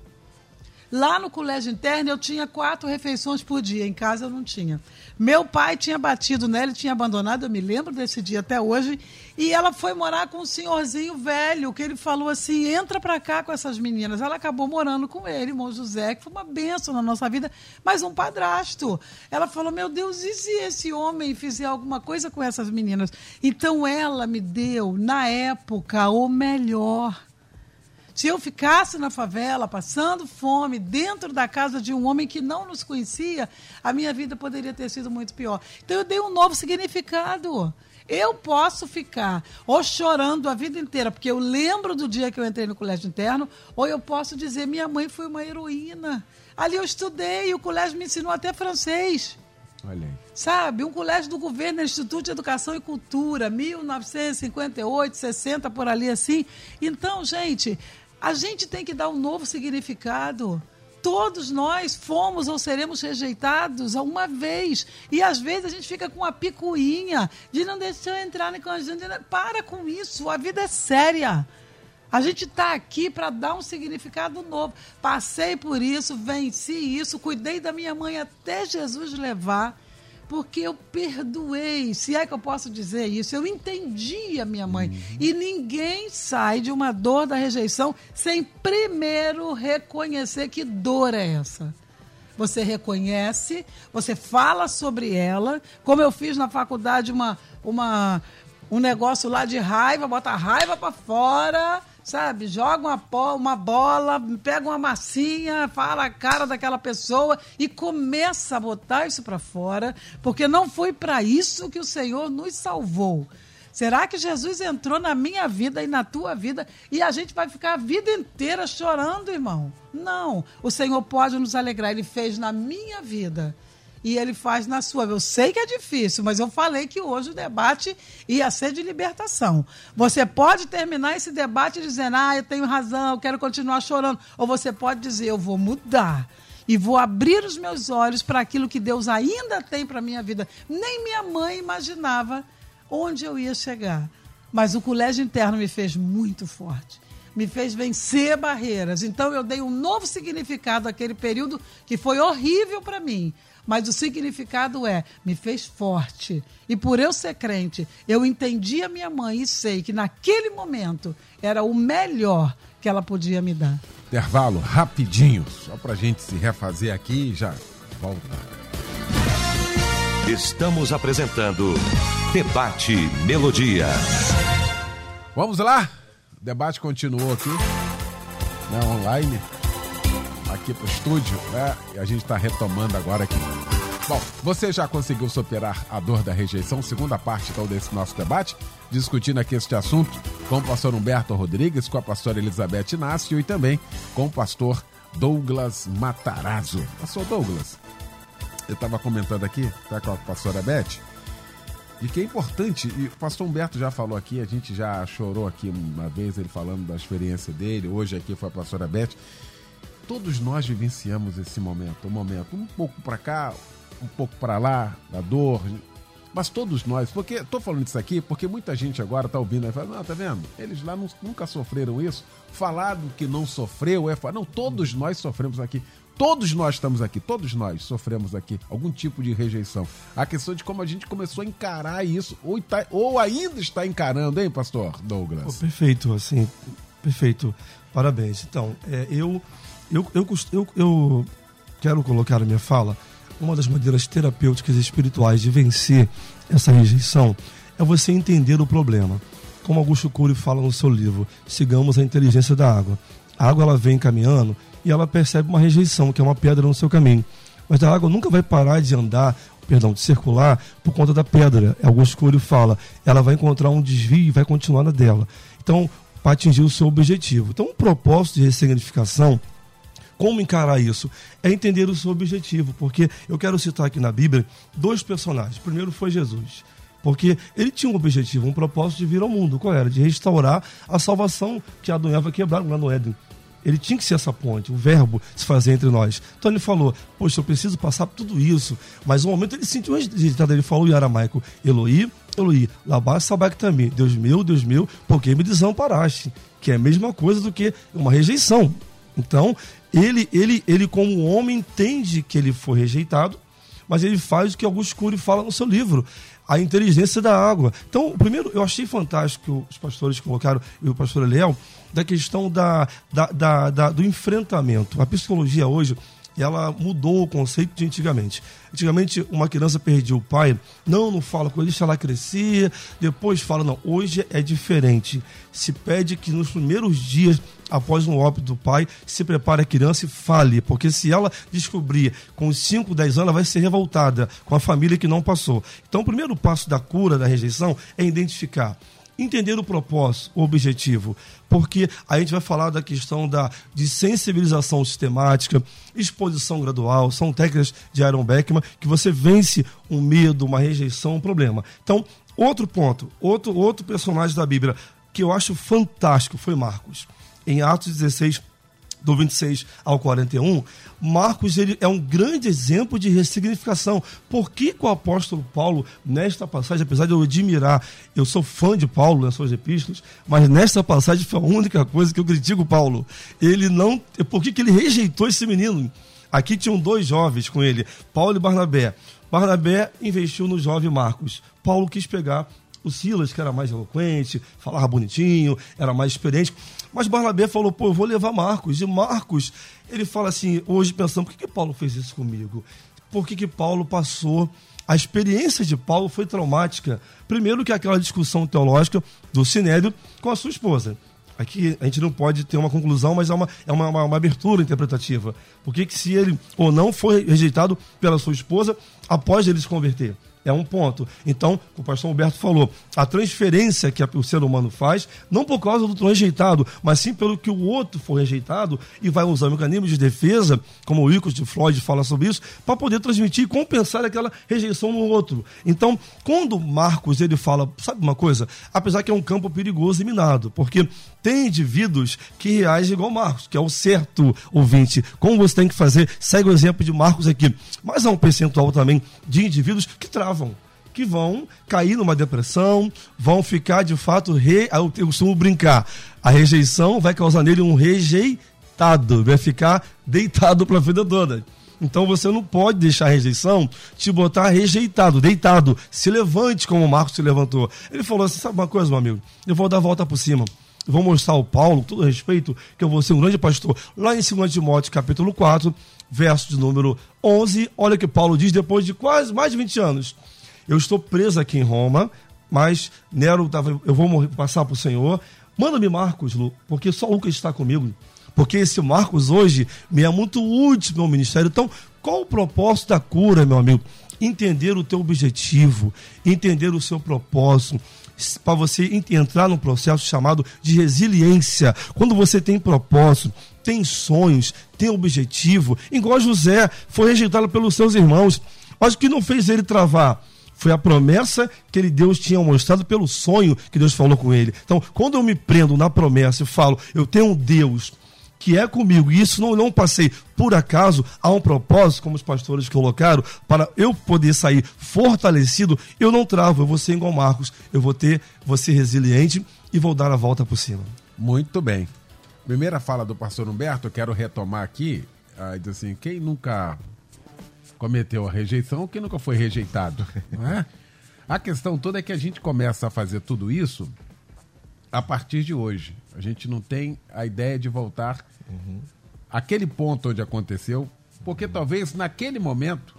Lá no colégio interno eu tinha quatro refeições por dia, em casa eu não tinha. Meu pai tinha batido nela, tinha abandonado, eu me lembro desse dia até hoje, e ela foi morar com um senhorzinho velho, que ele falou assim: entra para cá com essas meninas. Ela acabou morando com ele, irmão José, que foi uma benção na nossa vida, mas um padrasto. Ela falou: meu Deus, e se esse homem fizer alguma coisa com essas meninas? Então ela me deu, na época, o melhor Se eu ficasse na favela, passando fome, dentro da casa de um homem que não nos conhecia, a minha vida poderia ter sido muito pior. Então eu dei um novo significado. Eu posso ficar ou chorando a vida inteira, porque eu lembro do dia que eu entrei no colégio interno, ou eu posso dizer: minha mãe foi uma heroína. Ali eu estudei, o colégio me ensinou até francês. Olha aí. Sabe, um colégio do governo, Instituto de Educação e Cultura, 1958, 60, por ali assim. Então, gente, a gente tem que dar um novo significado. Todos nós fomos ou seremos rejeitados uma vez. E às vezes a gente fica com a picuinha de não deixar eu entrar na conjunto. Para com isso, a vida é séria. A gente está aqui para dar um significado novo. Passei por isso, venci isso, cuidei da minha mãe até Jesus levar, porque eu perdoei, se é que eu posso dizer isso. Eu entendi a minha mãe. Uhum. E ninguém sai de uma dor da rejeição sem primeiro reconhecer que dor é essa. Você reconhece, você fala sobre ela, como eu fiz na faculdade uma, uma um negócio lá de raiva, bota a raiva para fora sabe? Joga uma, uma bola, pega uma massinha, fala a cara daquela pessoa e começa a botar isso para fora, porque não foi para isso que o Senhor nos salvou. Será que Jesus entrou na minha vida e na tua vida e a gente vai ficar a vida inteira chorando, irmão? Não. O Senhor pode nos alegrar. Ele fez na minha vida e ele faz na sua. Eu sei que é difícil, mas eu falei que hoje o debate ia ser de libertação. Você pode terminar esse debate dizendo, ah, eu tenho razão, eu quero continuar chorando. Ou você pode dizer, eu vou mudar. E vou abrir os meus olhos para aquilo que Deus ainda tem para minha vida. Nem minha mãe imaginava onde eu ia chegar. Mas o colégio interno me fez muito forte me fez vencer barreiras. Então eu dei um novo significado àquele período que foi horrível para mim, mas o significado é: me fez forte. E por eu ser crente, eu entendi a minha mãe e sei que naquele momento era o melhor que ela podia me dar. Intervalo rapidinho, só para a gente se refazer aqui e já volta. Estamos apresentando Debate Melodia. Vamos lá? O debate continuou aqui, né, online aqui para o estúdio, né? E a gente está retomando agora aqui. Bom, você já conseguiu superar a dor da rejeição? Segunda parte então desse nosso debate, discutindo aqui este assunto com o pastor Humberto Rodrigues, com a pastora Elizabeth Inácio e também com o pastor Douglas Matarazzo. Pastor Douglas, eu estava comentando aqui, tá com a pastora Beth, de que é importante, e o pastor Humberto já falou aqui, a gente já chorou aqui uma vez, ele falando da experiência dele, hoje aqui foi a pastora Beth, todos nós vivenciamos esse momento, um momento um pouco para cá, um pouco para lá, da dor, mas todos nós, porque estou falando isso aqui porque muita gente agora está ouvindo e fala, não, tá vendo? Eles lá não, nunca sofreram isso. Falar do que não sofreu é falar, não, todos nós sofremos aqui. Todos nós estamos aqui, todos nós sofremos aqui algum tipo de rejeição. A questão de como a gente começou a encarar isso, ou, tá, ou ainda está encarando, hein, pastor Douglas? Oh, perfeito, assim, perfeito. Parabéns. Então, é, eu eu, eu, eu, eu quero colocar na minha fala uma das maneiras terapêuticas e espirituais de vencer essa rejeição é você entender o problema. Como Augusto Cury fala no seu livro, Sigamos a Inteligência da Água. A água ela vem caminhando e ela percebe uma rejeição, que é uma pedra no seu caminho. Mas a água nunca vai parar de andar, perdão, de circular por conta da pedra. Augusto Cury fala, ela vai encontrar um desvio e vai continuar na dela. Então, para atingir o seu objetivo. Então, um propósito de ressignificação como encarar isso? É entender o seu objetivo, porque eu quero citar aqui na Bíblia dois personagens. Primeiro foi Jesus. Porque ele tinha um objetivo, um propósito de vir ao mundo. Qual era? De restaurar a salvação que Adão e Eva quebraram lá no Éden. Ele tinha que ser essa ponte, o verbo se fazer entre nós. Então ele falou: Poxa, eu preciso passar por tudo isso. Mas no momento ele sentiu rejeitado. Ele falou em aramaico: Eloí, Eloí, labá sabactami. Deus meu, Deus meu, por que me desamparaste? Que é a mesma coisa do que uma rejeição. Então, ele, ele, ele como homem, entende que ele foi rejeitado, mas ele faz o que Augusto Cury fala no seu livro, a inteligência da água. Então, primeiro, eu achei fantástico os pastores colocaram, e o pastor Eliel, da questão da, da, da, da, do enfrentamento. A psicologia hoje ela mudou o conceito de antigamente. Antigamente, uma criança perdia o pai, não, não fala com ele, deixa ela crescer, depois fala, não. Hoje é diferente. Se pede que nos primeiros dias após um óbito do pai, se prepare a criança e fale, porque se ela descobrir com os 5, 10 anos, ela vai ser revoltada com a família que não passou. Então, o primeiro passo da cura, da rejeição, é identificar entender o propósito, o objetivo, porque a gente vai falar da questão da, de sensibilização sistemática, exposição gradual, são técnicas de Aaron Beckman que você vence um medo, uma rejeição, um problema. Então, outro ponto, outro, outro personagem da Bíblia que eu acho fantástico foi Marcos. Em Atos 16, do 26 ao 41, Marcos ele é um grande exemplo de ressignificação. Por que, que o apóstolo Paulo, nesta passagem, apesar de eu admirar, eu sou fã de Paulo nas suas epístolas, mas nesta passagem foi a única coisa que eu critico Paulo. Ele não. Por que, que ele rejeitou esse menino? Aqui tinham dois jovens com ele, Paulo e Barnabé. Barnabé investiu no jovem Marcos. Paulo quis pegar o Silas, que era mais eloquente, falava bonitinho, era mais experiente. Mas Barnabé falou, pô, eu vou levar Marcos. E Marcos, ele fala assim, hoje pensando, por que, que Paulo fez isso comigo? Por que, que Paulo passou... A experiência de Paulo foi traumática. Primeiro que aquela discussão teológica do Sinédrio com a sua esposa. Aqui a gente não pode ter uma conclusão, mas é uma, é uma, uma, uma abertura interpretativa. Por que, se ele ou não foi rejeitado pela sua esposa após ele se converter? É um ponto. Então, o pastor Humberto falou, a transferência que o ser humano faz, não por causa do rejeitado, mas sim pelo que o outro for rejeitado e vai usar mecanismos de defesa, como o Icos de Floyd fala sobre isso, para poder transmitir e compensar aquela rejeição no outro. Então, quando Marcos ele fala, sabe uma coisa? Apesar que é um campo perigoso e minado, porque tem indivíduos que reagem igual Marcos, que é o certo ouvinte. Como você tem que fazer, segue o exemplo de Marcos aqui. Mas há um percentual também de indivíduos que travam que vão cair numa depressão, vão ficar de fato, re... eu costumo brincar, a rejeição vai causar nele um rejeitado, vai ficar deitado para a vida toda. Então você não pode deixar a rejeição te botar rejeitado, deitado. Se levante como o Marcos se levantou. Ele falou assim: sabe uma coisa, meu amigo? Eu vou dar a volta por cima vou mostrar ao Paulo, com todo respeito, que eu vou ser um grande pastor. Lá em 2 Timóteo, capítulo 4, verso de número 11, olha o que Paulo diz depois de quase mais de 20 anos. Eu estou preso aqui em Roma, mas Nero, eu vou morrer, passar para o Senhor. Manda-me Marcos, Lu, porque só Lucas está comigo. Porque esse Marcos hoje me é muito útil no meu ministério. Então, qual o propósito da cura, meu amigo? Entender o teu objetivo, entender o seu propósito, para você entrar num processo chamado de resiliência. Quando você tem propósito, tem sonhos, tem objetivo, igual José foi rejeitado pelos seus irmãos, mas o que não fez ele travar? Foi a promessa que ele, Deus tinha mostrado pelo sonho que Deus falou com ele. Então, quando eu me prendo na promessa e falo, eu tenho um Deus que é comigo, e isso não, não passei por acaso, há um propósito, como os pastores colocaram, para eu poder sair fortalecido, eu não travo, eu vou ser igual Marcos, eu vou ter, ser resiliente e vou dar a volta por cima. Muito bem. Primeira fala do pastor Humberto, eu quero retomar aqui, ah, diz assim, quem nunca cometeu a rejeição, quem nunca foi rejeitado, é? A questão toda é que a gente começa a fazer tudo isso a partir de hoje. A gente não tem a ideia de voltar uhum. àquele ponto onde aconteceu, porque talvez naquele momento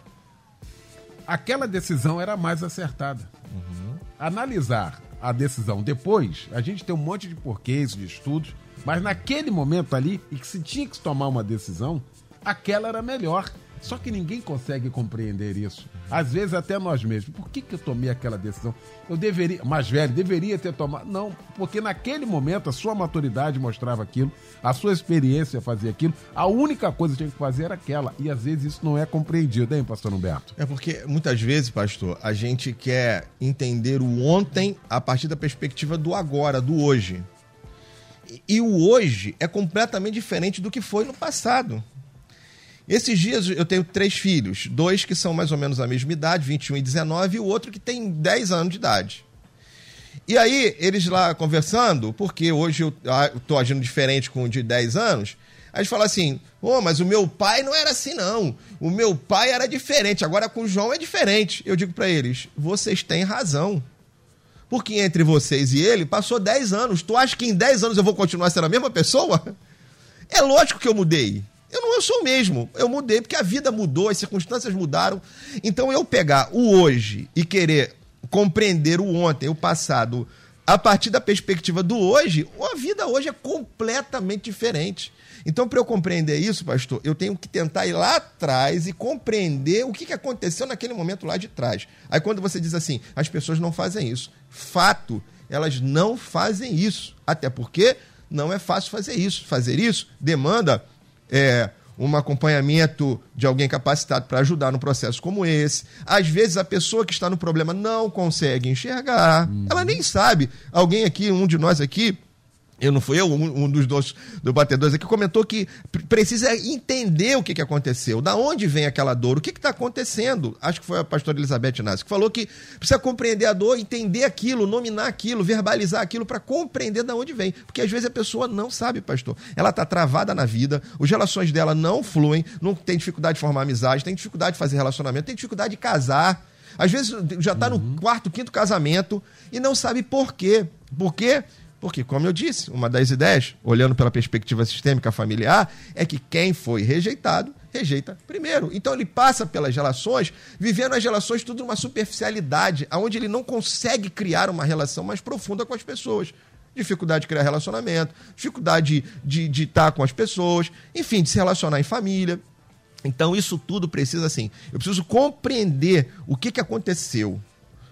aquela decisão era mais acertada. Uhum. Analisar a decisão depois, a gente tem um monte de porquês, de estudos, mas naquele momento ali, e que se tinha que tomar uma decisão, aquela era melhor. Só que ninguém consegue compreender isso. Às vezes até nós mesmos. Por que, que eu tomei aquela decisão? Eu deveria, mais velho, deveria ter tomado. Não, porque naquele momento a sua maturidade mostrava aquilo, a sua experiência fazia aquilo. A única coisa que tinha que fazer era aquela. E às vezes isso não é compreendido, hein, pastor Humberto? É porque muitas vezes, pastor, a gente quer entender o ontem a partir da perspectiva do agora, do hoje. E o hoje é completamente diferente do que foi no passado. Esses dias eu tenho três filhos, dois que são mais ou menos a mesma idade, 21 e 19, e o outro que tem 10 anos de idade. E aí, eles lá conversando, porque hoje eu estou agindo diferente com o de 10 anos, a gente fala assim: oh, mas o meu pai não era assim, não. O meu pai era diferente, agora com o João é diferente. Eu digo para eles: vocês têm razão. Porque entre vocês e ele passou 10 anos. Tu acha que em 10 anos eu vou continuar sendo a mesma pessoa? É lógico que eu mudei. Eu não sou o mesmo. Eu mudei porque a vida mudou, as circunstâncias mudaram. Então eu pegar o hoje e querer compreender o ontem, o passado, a partir da perspectiva do hoje, a vida hoje é completamente diferente. Então, para eu compreender isso, pastor, eu tenho que tentar ir lá atrás e compreender o que aconteceu naquele momento lá de trás. Aí, quando você diz assim, as pessoas não fazem isso. Fato, elas não fazem isso. Até porque não é fácil fazer isso. Fazer isso demanda é, um acompanhamento de alguém capacitado para ajudar num processo como esse. Às vezes a pessoa que está no problema não consegue enxergar, uhum. ela nem sabe. Alguém aqui, um de nós aqui, eu não fui eu, um, um dos dois batedores aqui, comentou que precisa entender o que, que aconteceu, da onde vem aquela dor, o que está acontecendo. Acho que foi a pastora Elizabeth Inácio que falou que precisa compreender a dor, entender aquilo, nominar aquilo, verbalizar aquilo para compreender da onde vem. Porque às vezes a pessoa não sabe, pastor. Ela está travada na vida, as relações dela não fluem, não tem dificuldade de formar amizade, tem dificuldade de fazer relacionamento, tem dificuldade de casar. Às vezes já está uhum. no quarto, quinto casamento e não sabe por quê. Por quê? Porque, como eu disse, uma das ideias, olhando pela perspectiva sistêmica familiar, é que quem foi rejeitado, rejeita primeiro. Então ele passa pelas relações, vivendo as relações tudo numa superficialidade, onde ele não consegue criar uma relação mais profunda com as pessoas. Dificuldade de criar relacionamento, dificuldade de, de estar com as pessoas, enfim, de se relacionar em família. Então, isso tudo precisa, assim, eu preciso compreender o que, que aconteceu,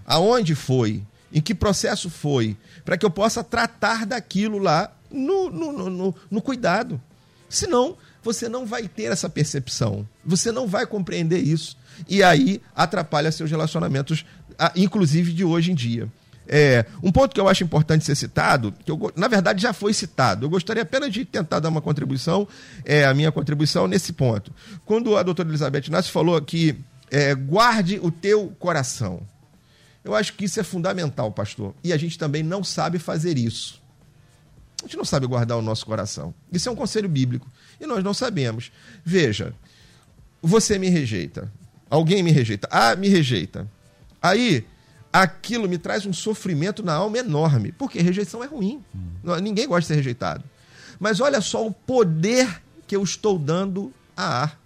aonde foi, em que processo foi, para que eu possa tratar daquilo lá no, no, no, no, cuidado. Senão, você não vai ter essa percepção, você não vai compreender isso. E aí atrapalha seus relacionamentos, inclusive de hoje em dia. É, um ponto que eu acho importante ser citado, que eu, na verdade já foi citado, eu gostaria apenas de tentar dar uma contribuição, é, a minha contribuição nesse ponto. Quando a doutora Elizabeth Nassi falou que é, guarde o teu coração. Eu acho que isso é fundamental, pastor. E a gente também não sabe fazer isso. A gente não sabe guardar o nosso coração. Isso é um conselho bíblico. E nós não sabemos. Veja, você me rejeita. Alguém me rejeita. Ah, me rejeita. Aí, aquilo me traz um sofrimento na alma enorme. Porque rejeição é ruim. Ninguém gosta de ser rejeitado. Mas olha só o poder que eu estou dando a ar.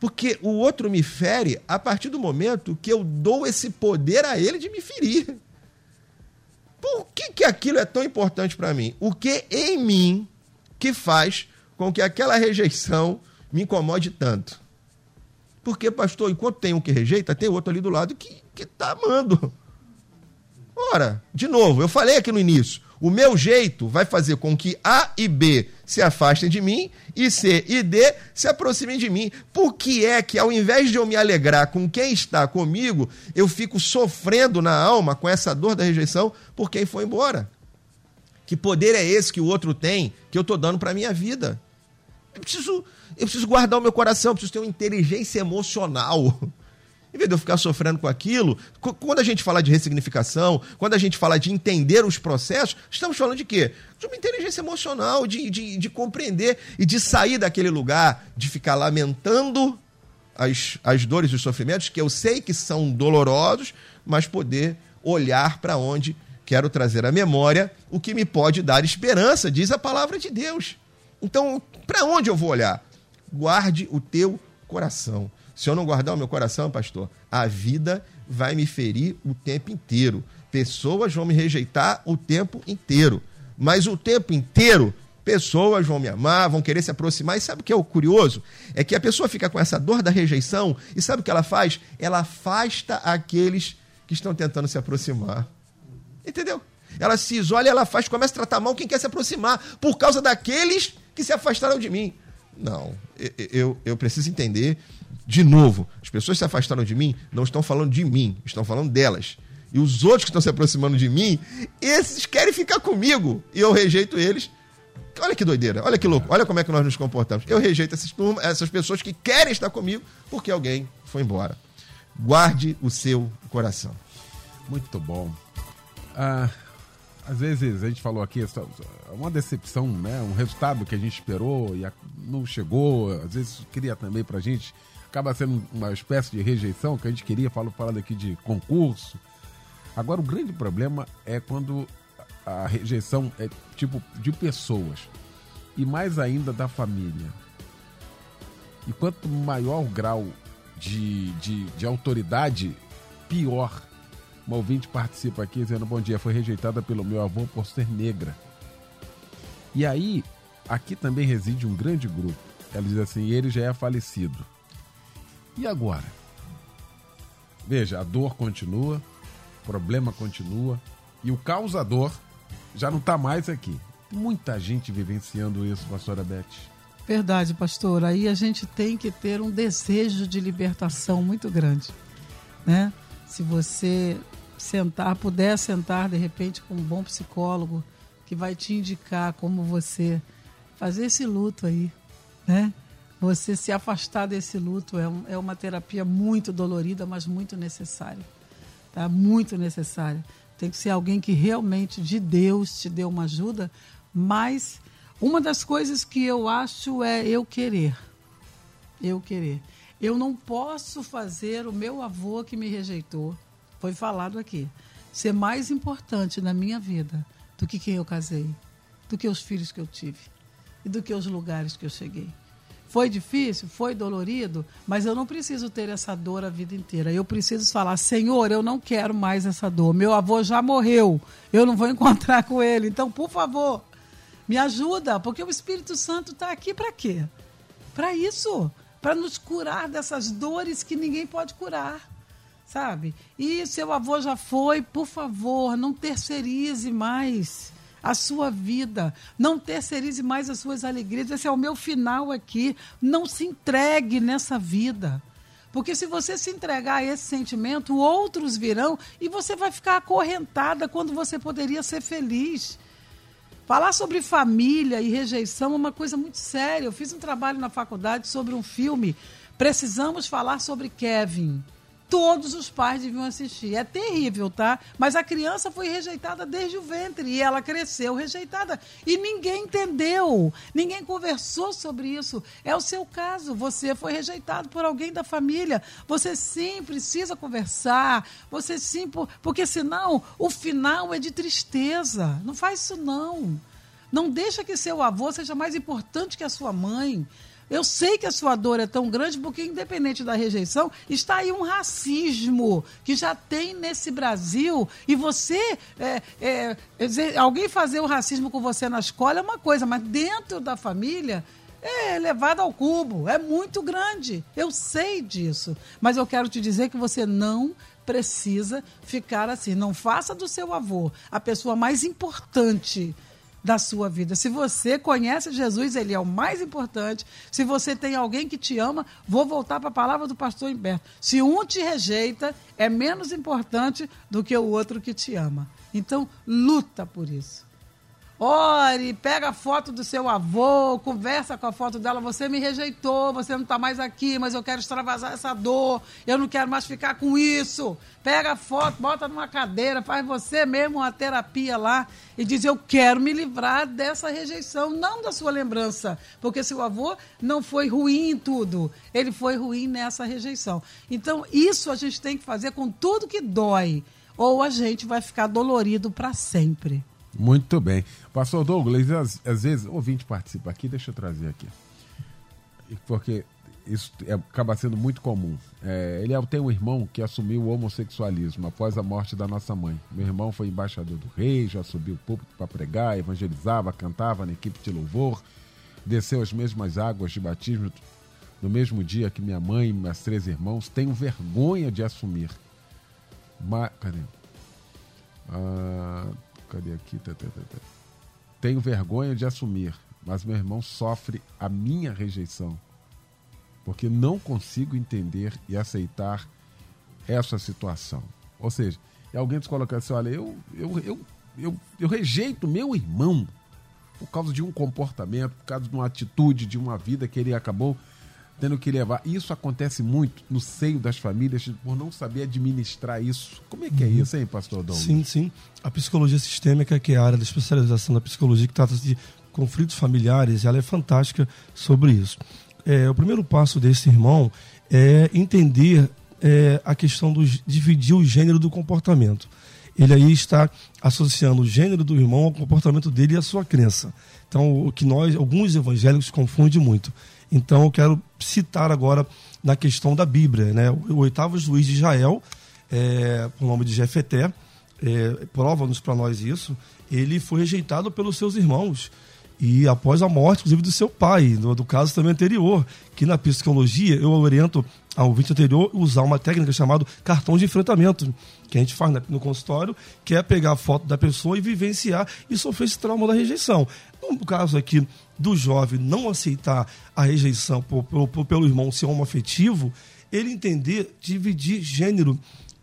Porque o outro me fere a partir do momento que eu dou esse poder a ele de me ferir. Por que, que aquilo é tão importante para mim? O que em mim que faz com que aquela rejeição me incomode tanto? Porque, pastor, enquanto tem um que rejeita, tem outro ali do lado que está amando. Ora, de novo, eu falei aqui no início: o meu jeito vai fazer com que A e B se afastem de mim e C e D se aproximem de mim. Por que é que, ao invés de eu me alegrar com quem está comigo, eu fico sofrendo na alma com essa dor da rejeição por quem foi embora? Que poder é esse que o outro tem que eu estou dando para a minha vida? Eu preciso, eu preciso guardar o meu coração, eu preciso ter uma inteligência emocional em vez de eu ficar sofrendo com aquilo, quando a gente fala de ressignificação, quando a gente fala de entender os processos, estamos falando de quê? De uma inteligência emocional, de, de, de compreender e de sair daquele lugar, de ficar lamentando as, as dores e os sofrimentos, que eu sei que são dolorosos, mas poder olhar para onde quero trazer à memória o que me pode dar esperança, diz a palavra de Deus. Então, para onde eu vou olhar? Guarde o teu coração. Se eu não guardar o meu coração, pastor, a vida vai me ferir o tempo inteiro. Pessoas vão me rejeitar o tempo inteiro. Mas o tempo inteiro, pessoas vão me amar, vão querer se aproximar. E sabe o que é o curioso? É que a pessoa fica com essa dor da rejeição e sabe o que ela faz? Ela afasta aqueles que estão tentando se aproximar. Entendeu? Ela se isola ela faz, começa a tratar mal quem quer se aproximar por causa daqueles que se afastaram de mim. Não, eu, eu, eu preciso entender de novo, as pessoas se afastaram de mim, não estão falando de mim, estão falando delas. E os outros que estão se aproximando de mim, esses querem ficar comigo. E eu rejeito eles. Olha que doideira, olha que louco, olha como é que nós nos comportamos. Eu rejeito essas, essas pessoas que querem estar comigo porque alguém foi embora. Guarde o seu coração. Muito bom. Ah, às vezes a gente falou aqui, é uma decepção, né? Um resultado que a gente esperou e não chegou. Às vezes cria também pra gente acaba sendo uma espécie de rejeição que a gente queria, falo falando aqui de concurso. Agora, o grande problema é quando a rejeição é tipo de pessoas. e mais ainda da família. E quanto maior o grau de, de, de autoridade, pior. Uma ouvinte participa aqui dizendo: Bom dia, foi rejeitada pelo meu avô por ser negra. E aí, aqui também reside um grande grupo. Ela diz assim: ele já é falecido. E agora? Veja, a dor continua, o problema continua e o causador já não está mais aqui. Muita gente vivenciando isso, pastora Beth. Verdade, pastor. Aí a gente tem que ter um desejo de libertação muito grande, né? Se você sentar, puder sentar de repente com um bom psicólogo que vai te indicar como você fazer esse luto aí, né? Você se afastar desse luto é, um, é uma terapia muito dolorida, mas muito necessária, tá? Muito necessária. Tem que ser alguém que realmente de Deus te dê uma ajuda, mas uma das coisas que eu acho é eu querer. Eu querer. Eu não posso fazer o meu avô que me rejeitou, foi falado aqui, ser mais importante na minha vida do que quem eu casei, do que os filhos que eu tive e do que os lugares que eu cheguei. Foi difícil, foi dolorido, mas eu não preciso ter essa dor a vida inteira. Eu preciso falar: Senhor, eu não quero mais essa dor. Meu avô já morreu, eu não vou encontrar com ele. Então, por favor, me ajuda, porque o Espírito Santo está aqui para quê? Para isso, para nos curar dessas dores que ninguém pode curar, sabe? E seu avô já foi, por favor, não terceirize mais a sua vida, não terceirize mais as suas alegrias. Esse é o meu final aqui. Não se entregue nessa vida. Porque se você se entregar a esse sentimento, outros virão e você vai ficar acorrentada quando você poderia ser feliz. Falar sobre família e rejeição é uma coisa muito séria. Eu fiz um trabalho na faculdade sobre um filme. Precisamos falar sobre Kevin todos os pais deviam assistir. É terrível, tá? Mas a criança foi rejeitada desde o ventre e ela cresceu rejeitada. E ninguém entendeu, ninguém conversou sobre isso. É o seu caso, você foi rejeitado por alguém da família. Você sim precisa conversar, você sim, porque senão o final é de tristeza. Não faz isso não. Não deixa que seu avô seja mais importante que a sua mãe. Eu sei que a sua dor é tão grande porque, independente da rejeição, está aí um racismo que já tem nesse Brasil. E você, é, é, é, alguém fazer o racismo com você na escola é uma coisa, mas dentro da família é levado ao cubo, é muito grande. Eu sei disso. Mas eu quero te dizer que você não precisa ficar assim. Não faça do seu avô a pessoa mais importante da sua vida. Se você conhece Jesus, ele é o mais importante. Se você tem alguém que te ama, vou voltar para a palavra do pastor Humberto. Se um te rejeita, é menos importante do que o outro que te ama. Então, luta por isso. Ore, pega a foto do seu avô, conversa com a foto dela. Você me rejeitou, você não está mais aqui, mas eu quero extravasar essa dor. Eu não quero mais ficar com isso. Pega a foto, bota numa cadeira, faz você mesmo uma terapia lá e diz: Eu quero me livrar dessa rejeição, não da sua lembrança. Porque seu avô não foi ruim em tudo, ele foi ruim nessa rejeição. Então, isso a gente tem que fazer com tudo que dói, ou a gente vai ficar dolorido para sempre. Muito bem. Pastor Douglas, às, às vezes, ouvinte participa aqui, deixa eu trazer aqui. Porque isso é, acaba sendo muito comum. É, ele é, tem um irmão que assumiu o homossexualismo após a morte da nossa mãe. Meu irmão foi embaixador do rei, já subiu o púlpito para pregar, evangelizava, cantava na equipe de louvor, desceu as mesmas águas de batismo no mesmo dia que minha mãe e meus três irmãos. Tenho vergonha de assumir. Mas, cadê? Ah, Cadê aqui? Tá, tá, tá, Tenho vergonha de assumir, mas meu irmão sofre a minha rejeição. Porque não consigo entender e aceitar essa situação. Ou seja, é alguém se colocar assim: olha, eu, eu, eu, eu, eu rejeito meu irmão por causa de um comportamento, por causa de uma atitude, de uma vida que ele acabou tendo que levar. Isso acontece muito no seio das famílias por não saber administrar isso. Como é que é uhum. isso, hein, pastor Dom? Sim, sim. A psicologia sistêmica, que é a área da especialização da psicologia, que trata de conflitos familiares, ela é fantástica sobre isso. É, o primeiro passo desse irmão é entender é, a questão do dividir o gênero do comportamento. ele aí está associando o gênero do irmão ao comportamento dele e à sua crença. Então, o que nós, alguns evangélicos, confundem muito. Então, eu quero citar agora na questão da Bíblia. Né? O oitavo juiz de Israel, é, por nome de Jefeté, é, prova-nos para nós isso, ele foi rejeitado pelos seus irmãos e após a morte, inclusive, do seu pai, no, do caso também anterior, que na psicologia eu oriento ao vídeo anterior usar uma técnica chamada cartão de enfrentamento, que a gente faz no consultório, que é pegar a foto da pessoa e vivenciar e sofrer esse trauma da rejeição. No caso aqui do jovem não aceitar a rejeição por, por, pelo irmão ser homoafetivo, ele entender, dividir gênero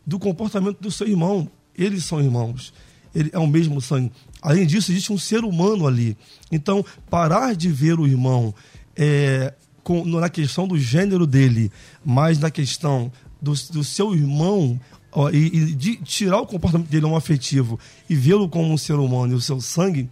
do comportamento do seu irmão. Eles são irmãos, ele é o mesmo sangue. Além disso, existe um ser humano ali. Então, parar de ver o irmão é, com, na questão do gênero dele, mas na questão do, do seu irmão ó, e, e, de tirar o comportamento dele um afetivo e vê-lo como um ser humano e o seu sangue,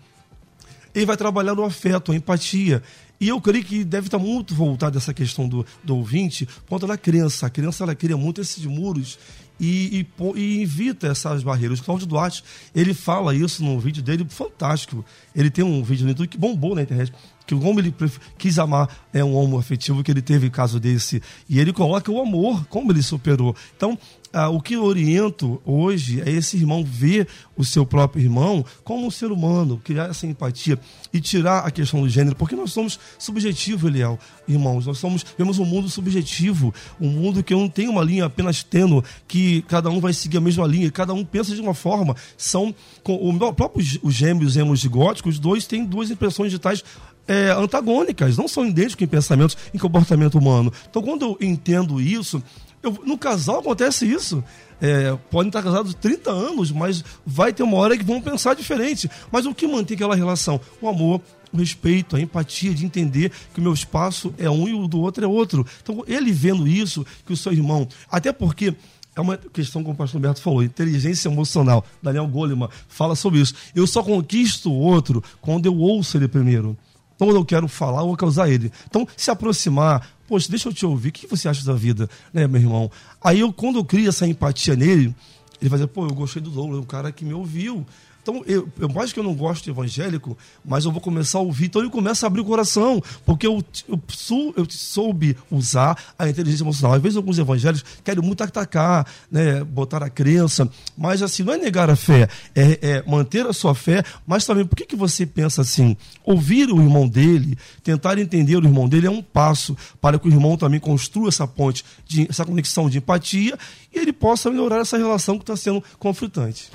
ele vai trabalhar no afeto, a empatia. E eu creio que deve estar muito voltado essa questão do, do ouvinte, conta da criança. A criança ela cria muito esses muros e, e, e, evita essas barreiras. O Cláudio Duarte, ele fala isso no vídeo dele, fantástico. Ele tem um vídeo no YouTube que bombou na internet, que como ele quis amar é um homo afetivo, que ele teve caso desse, e ele coloca o amor, como ele superou. Então, ah, o que eu oriento hoje é esse irmão ver o seu próprio irmão como um ser humano, criar essa empatia e tirar a questão do gênero, porque nós somos subjetivos, Eliel, irmãos. Nós somos, vemos um mundo subjetivo, um mundo que não tem uma linha apenas tênue, que cada um vai seguir a mesma linha, cada um pensa de uma forma. São, com, o próprio os gêmeos hemogigóticos, os dois têm duas impressões digitais é, antagônicas, não são idênticos em pensamentos, em comportamento humano. Então, quando eu entendo isso, eu, no casal acontece isso. É, podem estar casados 30 anos, mas vai ter uma hora que vão pensar diferente. Mas o que mantém aquela relação? O amor, o respeito, a empatia de entender que o meu espaço é um e o do outro é outro. Então, ele vendo isso, que o seu irmão. Até porque é uma questão, como o pastor Humberto falou, inteligência emocional. Daniel Goleman fala sobre isso. Eu só conquisto o outro quando eu ouço ele primeiro. Então, eu quero falar, vou causar ele. Então, se aproximar, poxa, deixa eu te ouvir, o que você acha da vida, né, meu irmão? Aí, eu, quando eu crio essa empatia nele, ele vai dizer, pô, eu gostei do Douglas, um cara que me ouviu. Então, eu, mais que eu não gosto de evangélico, mas eu vou começar a ouvir. Então, ele começa a abrir o coração, porque eu, eu, sou, eu soube usar a inteligência emocional. Às vezes, alguns evangélicos querem muito atacar, né, botar a crença, mas assim, não é negar a fé, é, é manter a sua fé, mas também, por que, que você pensa assim? Ouvir o irmão dele, tentar entender o irmão dele é um passo para que o irmão também construa essa ponte, de, essa conexão de empatia e ele possa melhorar essa relação que está sendo conflitante.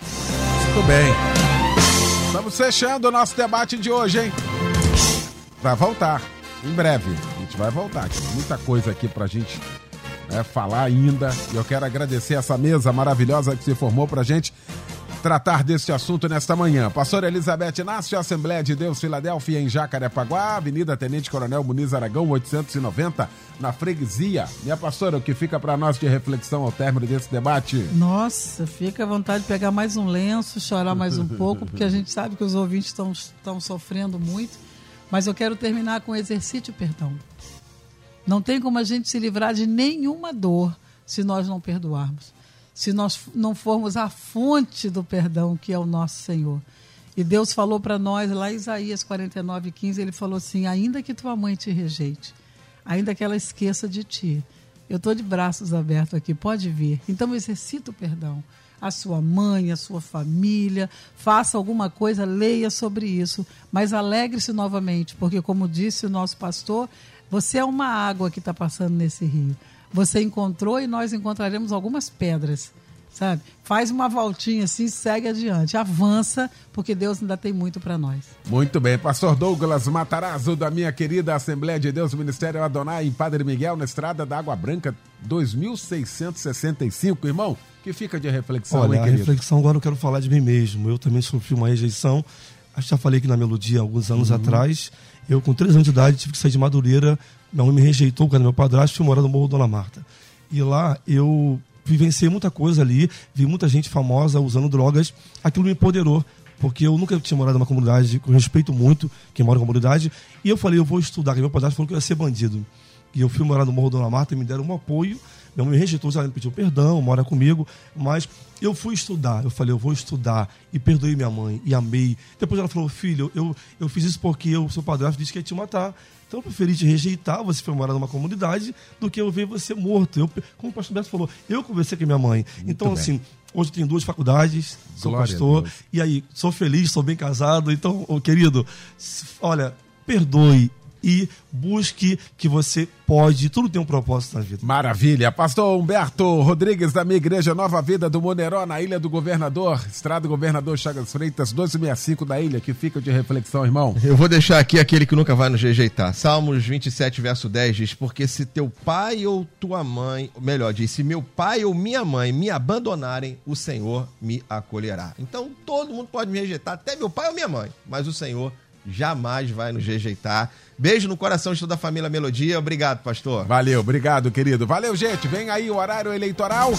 Muito bem. Estamos fechando o nosso debate de hoje, hein? Vai voltar, em breve. A gente vai voltar. Tem muita coisa aqui pra gente né, falar ainda. E eu quero agradecer essa mesa maravilhosa que se formou pra gente tratar deste assunto nesta manhã. Pastor Elizabeth Inácio, Assembleia de Deus, Filadélfia, em Jacarepaguá, Avenida Tenente Coronel Muniz Aragão, 890, na freguesia. Minha pastora, o que fica para nós de reflexão ao término desse debate? Nossa, fica à vontade de pegar mais um lenço, chorar mais um pouco, porque a gente sabe que os ouvintes estão sofrendo muito. Mas eu quero terminar com o exercício perdão. Não tem como a gente se livrar de nenhuma dor se nós não perdoarmos se nós não formos a fonte do perdão, que é o nosso Senhor. E Deus falou para nós, lá em Isaías 49, 15, ele falou assim: ainda que tua mãe te rejeite, ainda que ela esqueça de ti, eu estou de braços abertos aqui, pode vir. Então exercita o perdão. A sua mãe, a sua família, faça alguma coisa, leia sobre isso, mas alegre-se novamente, porque, como disse o nosso pastor, você é uma água que está passando nesse rio você encontrou e nós encontraremos algumas pedras, sabe? Faz uma voltinha assim, segue adiante, avança, porque Deus ainda tem muito para nós. Muito bem, Pastor Douglas Matarazzo, da minha querida Assembleia de Deus, Ministério Adonai, em Padre Miguel, na Estrada da Água Branca, 2665, irmão. Que fica de reflexão, Olha, hein, a reflexão agora eu quero falar de mim mesmo. Eu também sofri uma rejeição. Acho que já falei aqui na melodia alguns anos uhum. atrás. Eu, com três anos de idade, tive que sair de Madureira minha mãe me rejeitou quando meu padrasto fui morar no Morro Dona Marta. E lá eu vivenciei muita coisa ali, vi muita gente famosa usando drogas. Aquilo me empoderou, porque eu nunca tinha morado numa comunidade, eu respeito muito quem mora na comunidade. E eu falei, eu vou estudar, porque meu padrasto falou que eu ia ser bandido. E eu fui morar no Morro Dona Marta e me deram um apoio Minha mãe me rejeitou, ela me pediu perdão, mora comigo, mas eu fui estudar. Eu falei, eu vou estudar. E perdoei minha mãe, e amei. Depois ela falou, filho, eu, eu fiz isso porque o seu padrasto disse que ia te matar. Então eu preferi te rejeitar, você foi morar numa comunidade, do que eu ver você morto. Eu, como o pastor Beto falou, eu conversei com a minha mãe. Muito então, bem. assim, hoje eu tenho duas faculdades, sou Glória pastor, e aí, sou feliz, sou bem casado. Então, ô, querido, olha, perdoe e busque que você pode, tudo tem um propósito na vida. Maravilha. Pastor Humberto Rodrigues, da minha igreja Nova Vida do Moneró, na Ilha do Governador, Estrada Governador Chagas Freitas, 1265 da ilha, que fica de reflexão, irmão. Eu vou deixar aqui aquele que nunca vai nos rejeitar. Salmos 27, verso 10 diz: Porque se teu pai ou tua mãe, melhor, diz: Se meu pai ou minha mãe me abandonarem, o Senhor me acolherá. Então todo mundo pode me rejeitar, até meu pai ou minha mãe, mas o Senhor jamais vai nos rejeitar. Beijo no coração de toda a família Melodia. Obrigado, pastor. Valeu, obrigado, querido. Valeu, gente. Vem aí o horário eleitoral.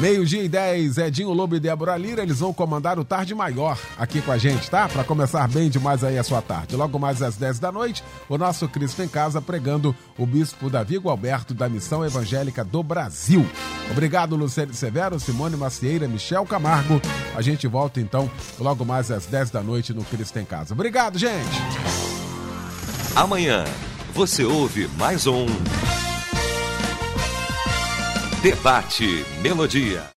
Meio-dia e 10, Edinho Lobo e Débora Lira, eles vão comandar o Tarde Maior aqui com a gente, tá? Pra começar bem demais aí a sua tarde. Logo mais às 10 da noite, o nosso Cristo em Casa pregando o Bispo Davi Gualberto da Missão Evangélica do Brasil. Obrigado, Luciano Severo, Simone Macieira, Michel Camargo. A gente volta então logo mais às 10 da noite no Cristo em Casa. Obrigado, gente! Amanhã você ouve mais um Debate Melodia.